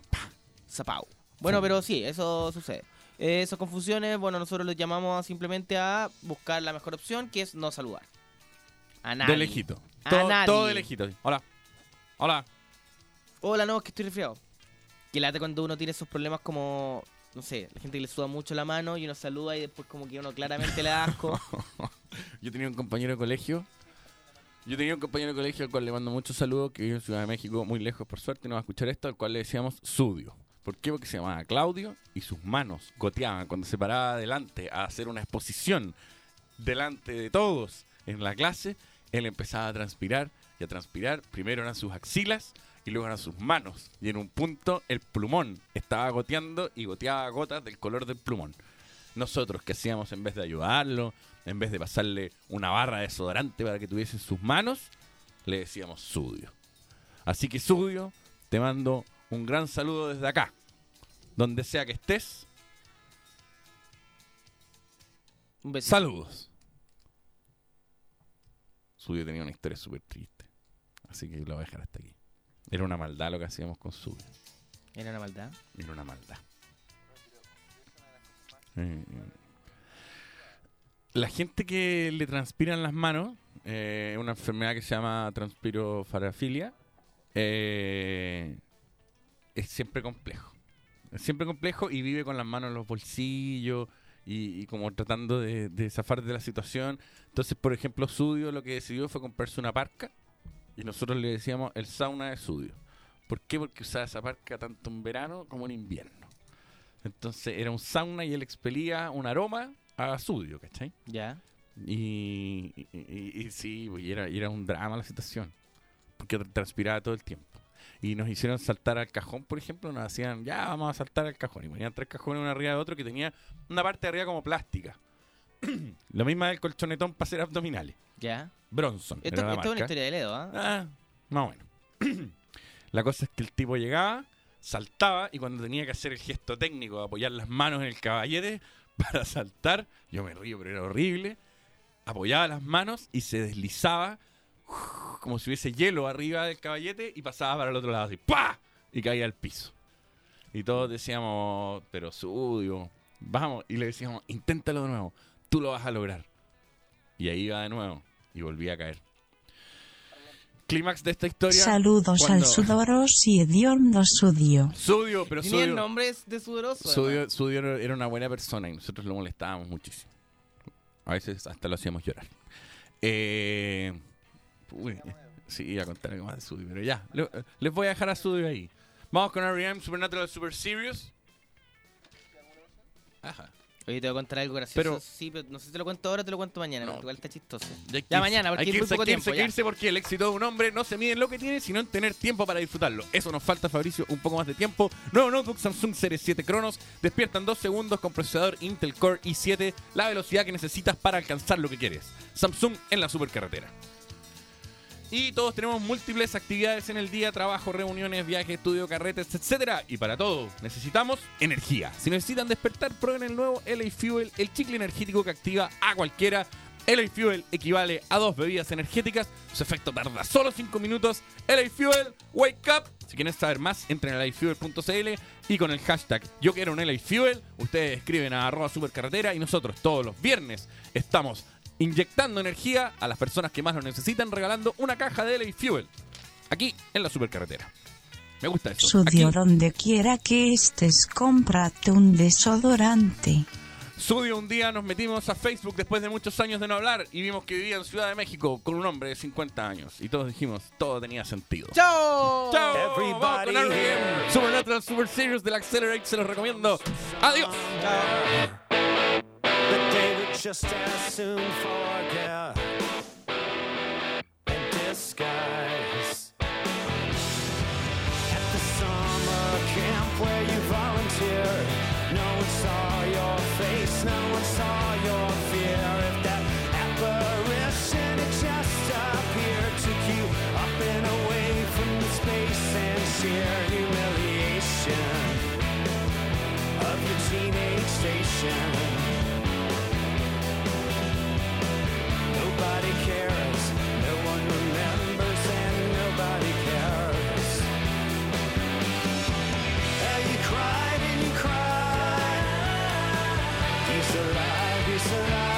Zapau. Bueno, pero sí, eso sucede. Eh, esas confusiones, bueno, nosotros los llamamos simplemente a buscar la mejor opción, que es no saludar. A nadie. De lejito. A Todo, nadie. todo de lejito. Hola. Hola. Hola, no, es que estoy resfriado. Que late cuando uno tiene esos problemas como, no sé, la gente que le suda mucho la mano y uno saluda y después como que uno claramente le da asco. Yo tenía un compañero de colegio. Yo tenía un compañero de colegio al cual le mando muchos saludos, que vive en Ciudad de México, muy lejos por suerte, no va a escuchar esto, al cual le decíamos Sudio. ¿Por qué? Porque se llamaba Claudio y sus manos goteaban cuando se paraba adelante a hacer una exposición delante de todos en la clase. Él empezaba a transpirar y a transpirar. Primero eran sus axilas y luego eran sus manos. Y en un punto el plumón estaba goteando y goteaba gotas del color del plumón. Nosotros, que hacíamos en vez de ayudarlo, en vez de pasarle una barra de desodorante para que tuviese sus manos, le decíamos Sudio. Así que Sudio, te mando un gran saludo desde acá. Donde sea que estés. Un. Saludos. Sudio tenía una historia súper triste. Así que lo voy a dejar hasta aquí. Era una maldad lo que hacíamos con Sudio. Era una maldad. Era una maldad. Eh, La gente que le transpiran las manos, eh, una enfermedad que se llama transpirofarafilia, eh, es siempre complejo. Es siempre complejo y vive con las manos en los bolsillos y, y como tratando de, de zafar de la situación. Entonces, por ejemplo, Sudio lo que decidió fue comprarse una parca y nosotros le decíamos el sauna de Sudio. ¿Por qué? Porque usaba esa parca tanto en verano como en invierno. Entonces era un sauna y él expelía un aroma a Sudio, ¿cachai? Ya. Y, y, y- y sí, pues, era, era un drama la situación. Porque tr- transpiraba todo el tiempo. Y nos hicieron saltar al cajón, por ejemplo. Nos hacían, ya, vamos a saltar al cajón. Y ponían tres cajones uno arriba de otro que tenía una parte de arriba como plástica. Lo mismo del colchonetón para hacer abdominales. Ya. Bronson. Esto, es una historia de Ledo, ¿ah? Ah, más o menos. la cosa es que el tipo llegaba, saltaba y cuando tenía que hacer el gesto técnico de apoyar las manos en el caballete para saltar, yo me río, pero era horrible, apoyaba las manos y se deslizaba como si hubiese hielo arriba del caballete y pasaba para el otro lado así, ¡pa! Y caía al piso. Y todos decíamos, pero sudio, vamos. Y le decíamos, inténtalo de nuevo, tú lo vas a lograr. Y ahí iba de nuevo y volvía a caer. Clímax de esta historia. Saludos cuando- al sudoros y hediondo sudio. Sudio, pero Tenía Sudio, nombres de sudoroso. Sudio, Sudio era- una buena persona y nosotros lo molestábamos muchísimo. A veces hasta lo hacíamos llorar. Eh, uy, sí, a contar algo más de Sudio, pero ya. le- les voy a dejar a Sudio ahí. Vamos con R.E.M. Supernatural Super Serious. Ajá. Oye, te voy a contar algo gracioso. Pero- sí, pero no sé si te lo cuento ahora o te lo cuento mañana. porque igual está chistoso. Ya, mañana, porque hay que muy poco hay tiempo. irse porque el éxito de un hombre no se mide en lo que tiene, sino en tener tiempo para disfrutarlo. Eso nos falta, Fabricio, un poco más de tiempo. Nuevo notebook Samsung Series 7 Cronos. Despiertan dos segundos con procesador Intel Core i7, la velocidad que necesitas para alcanzar lo que quieres. Samsung en la supercarretera. Y todos tenemos múltiples actividades en el día, trabajo, reuniones, viajes, estudio, carretes, etcétera. Y para todo necesitamos energía. Si necesitan despertar, prueben el nuevo LA Fuel, el chicle energético que activa a cualquiera. LA Fuel equivale a dos bebidas energéticas. Su efecto tarda solo 5 minutos. LA Fuel, wake up. Si quieren saber más, entren a lafuel.cl y con el hashtag yo quiero un LA Fuel, ustedes escriben a arroba supercarretera y nosotros todos los viernes estamos inyectando energía a las personas que más lo necesitan, regalando una caja de LA Fuel. Aquí en la supercarretera. Me gusta eso. Sudio Aquí, donde quiera que estés, cómprate un desodorante. Sudio, un día nos metimos a Facebook después de muchos años de no hablar y vimos que vivía en Ciudad de México con un hombre de 50 años. Y todos dijimos, todo tenía sentido. ¡Chao! ¡Chao! Vamos con. Supernatural Super Series del Accelerate, se los recomiendo. ¡Adiós! would just as soon forget Nobody cares, no one remembers, and nobody cares. You and you alive, he's alive.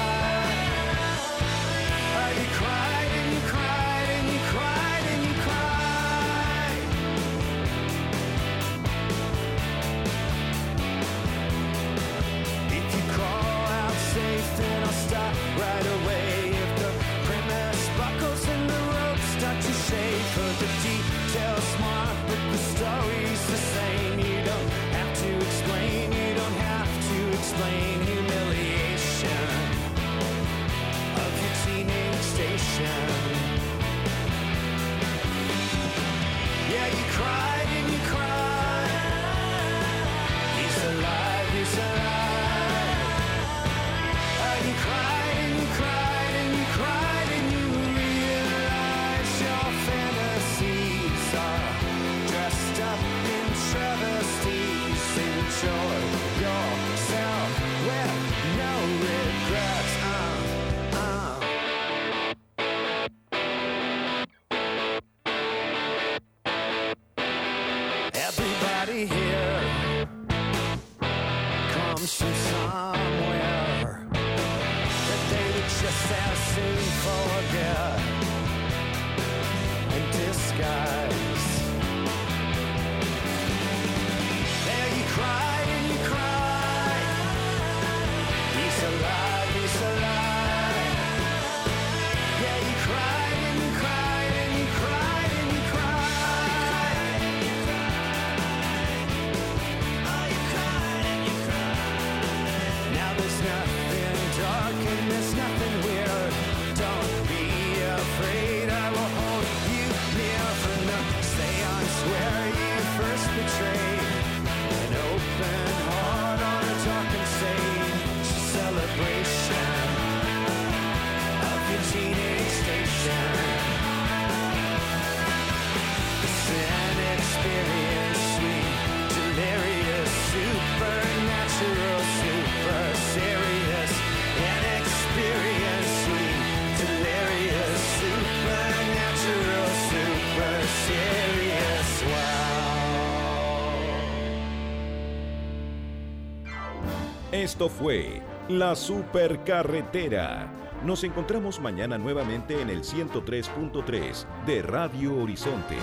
Esto fue La Supercarretera. Nos encontramos mañana nuevamente en el 103.3 de Radio Horizonte.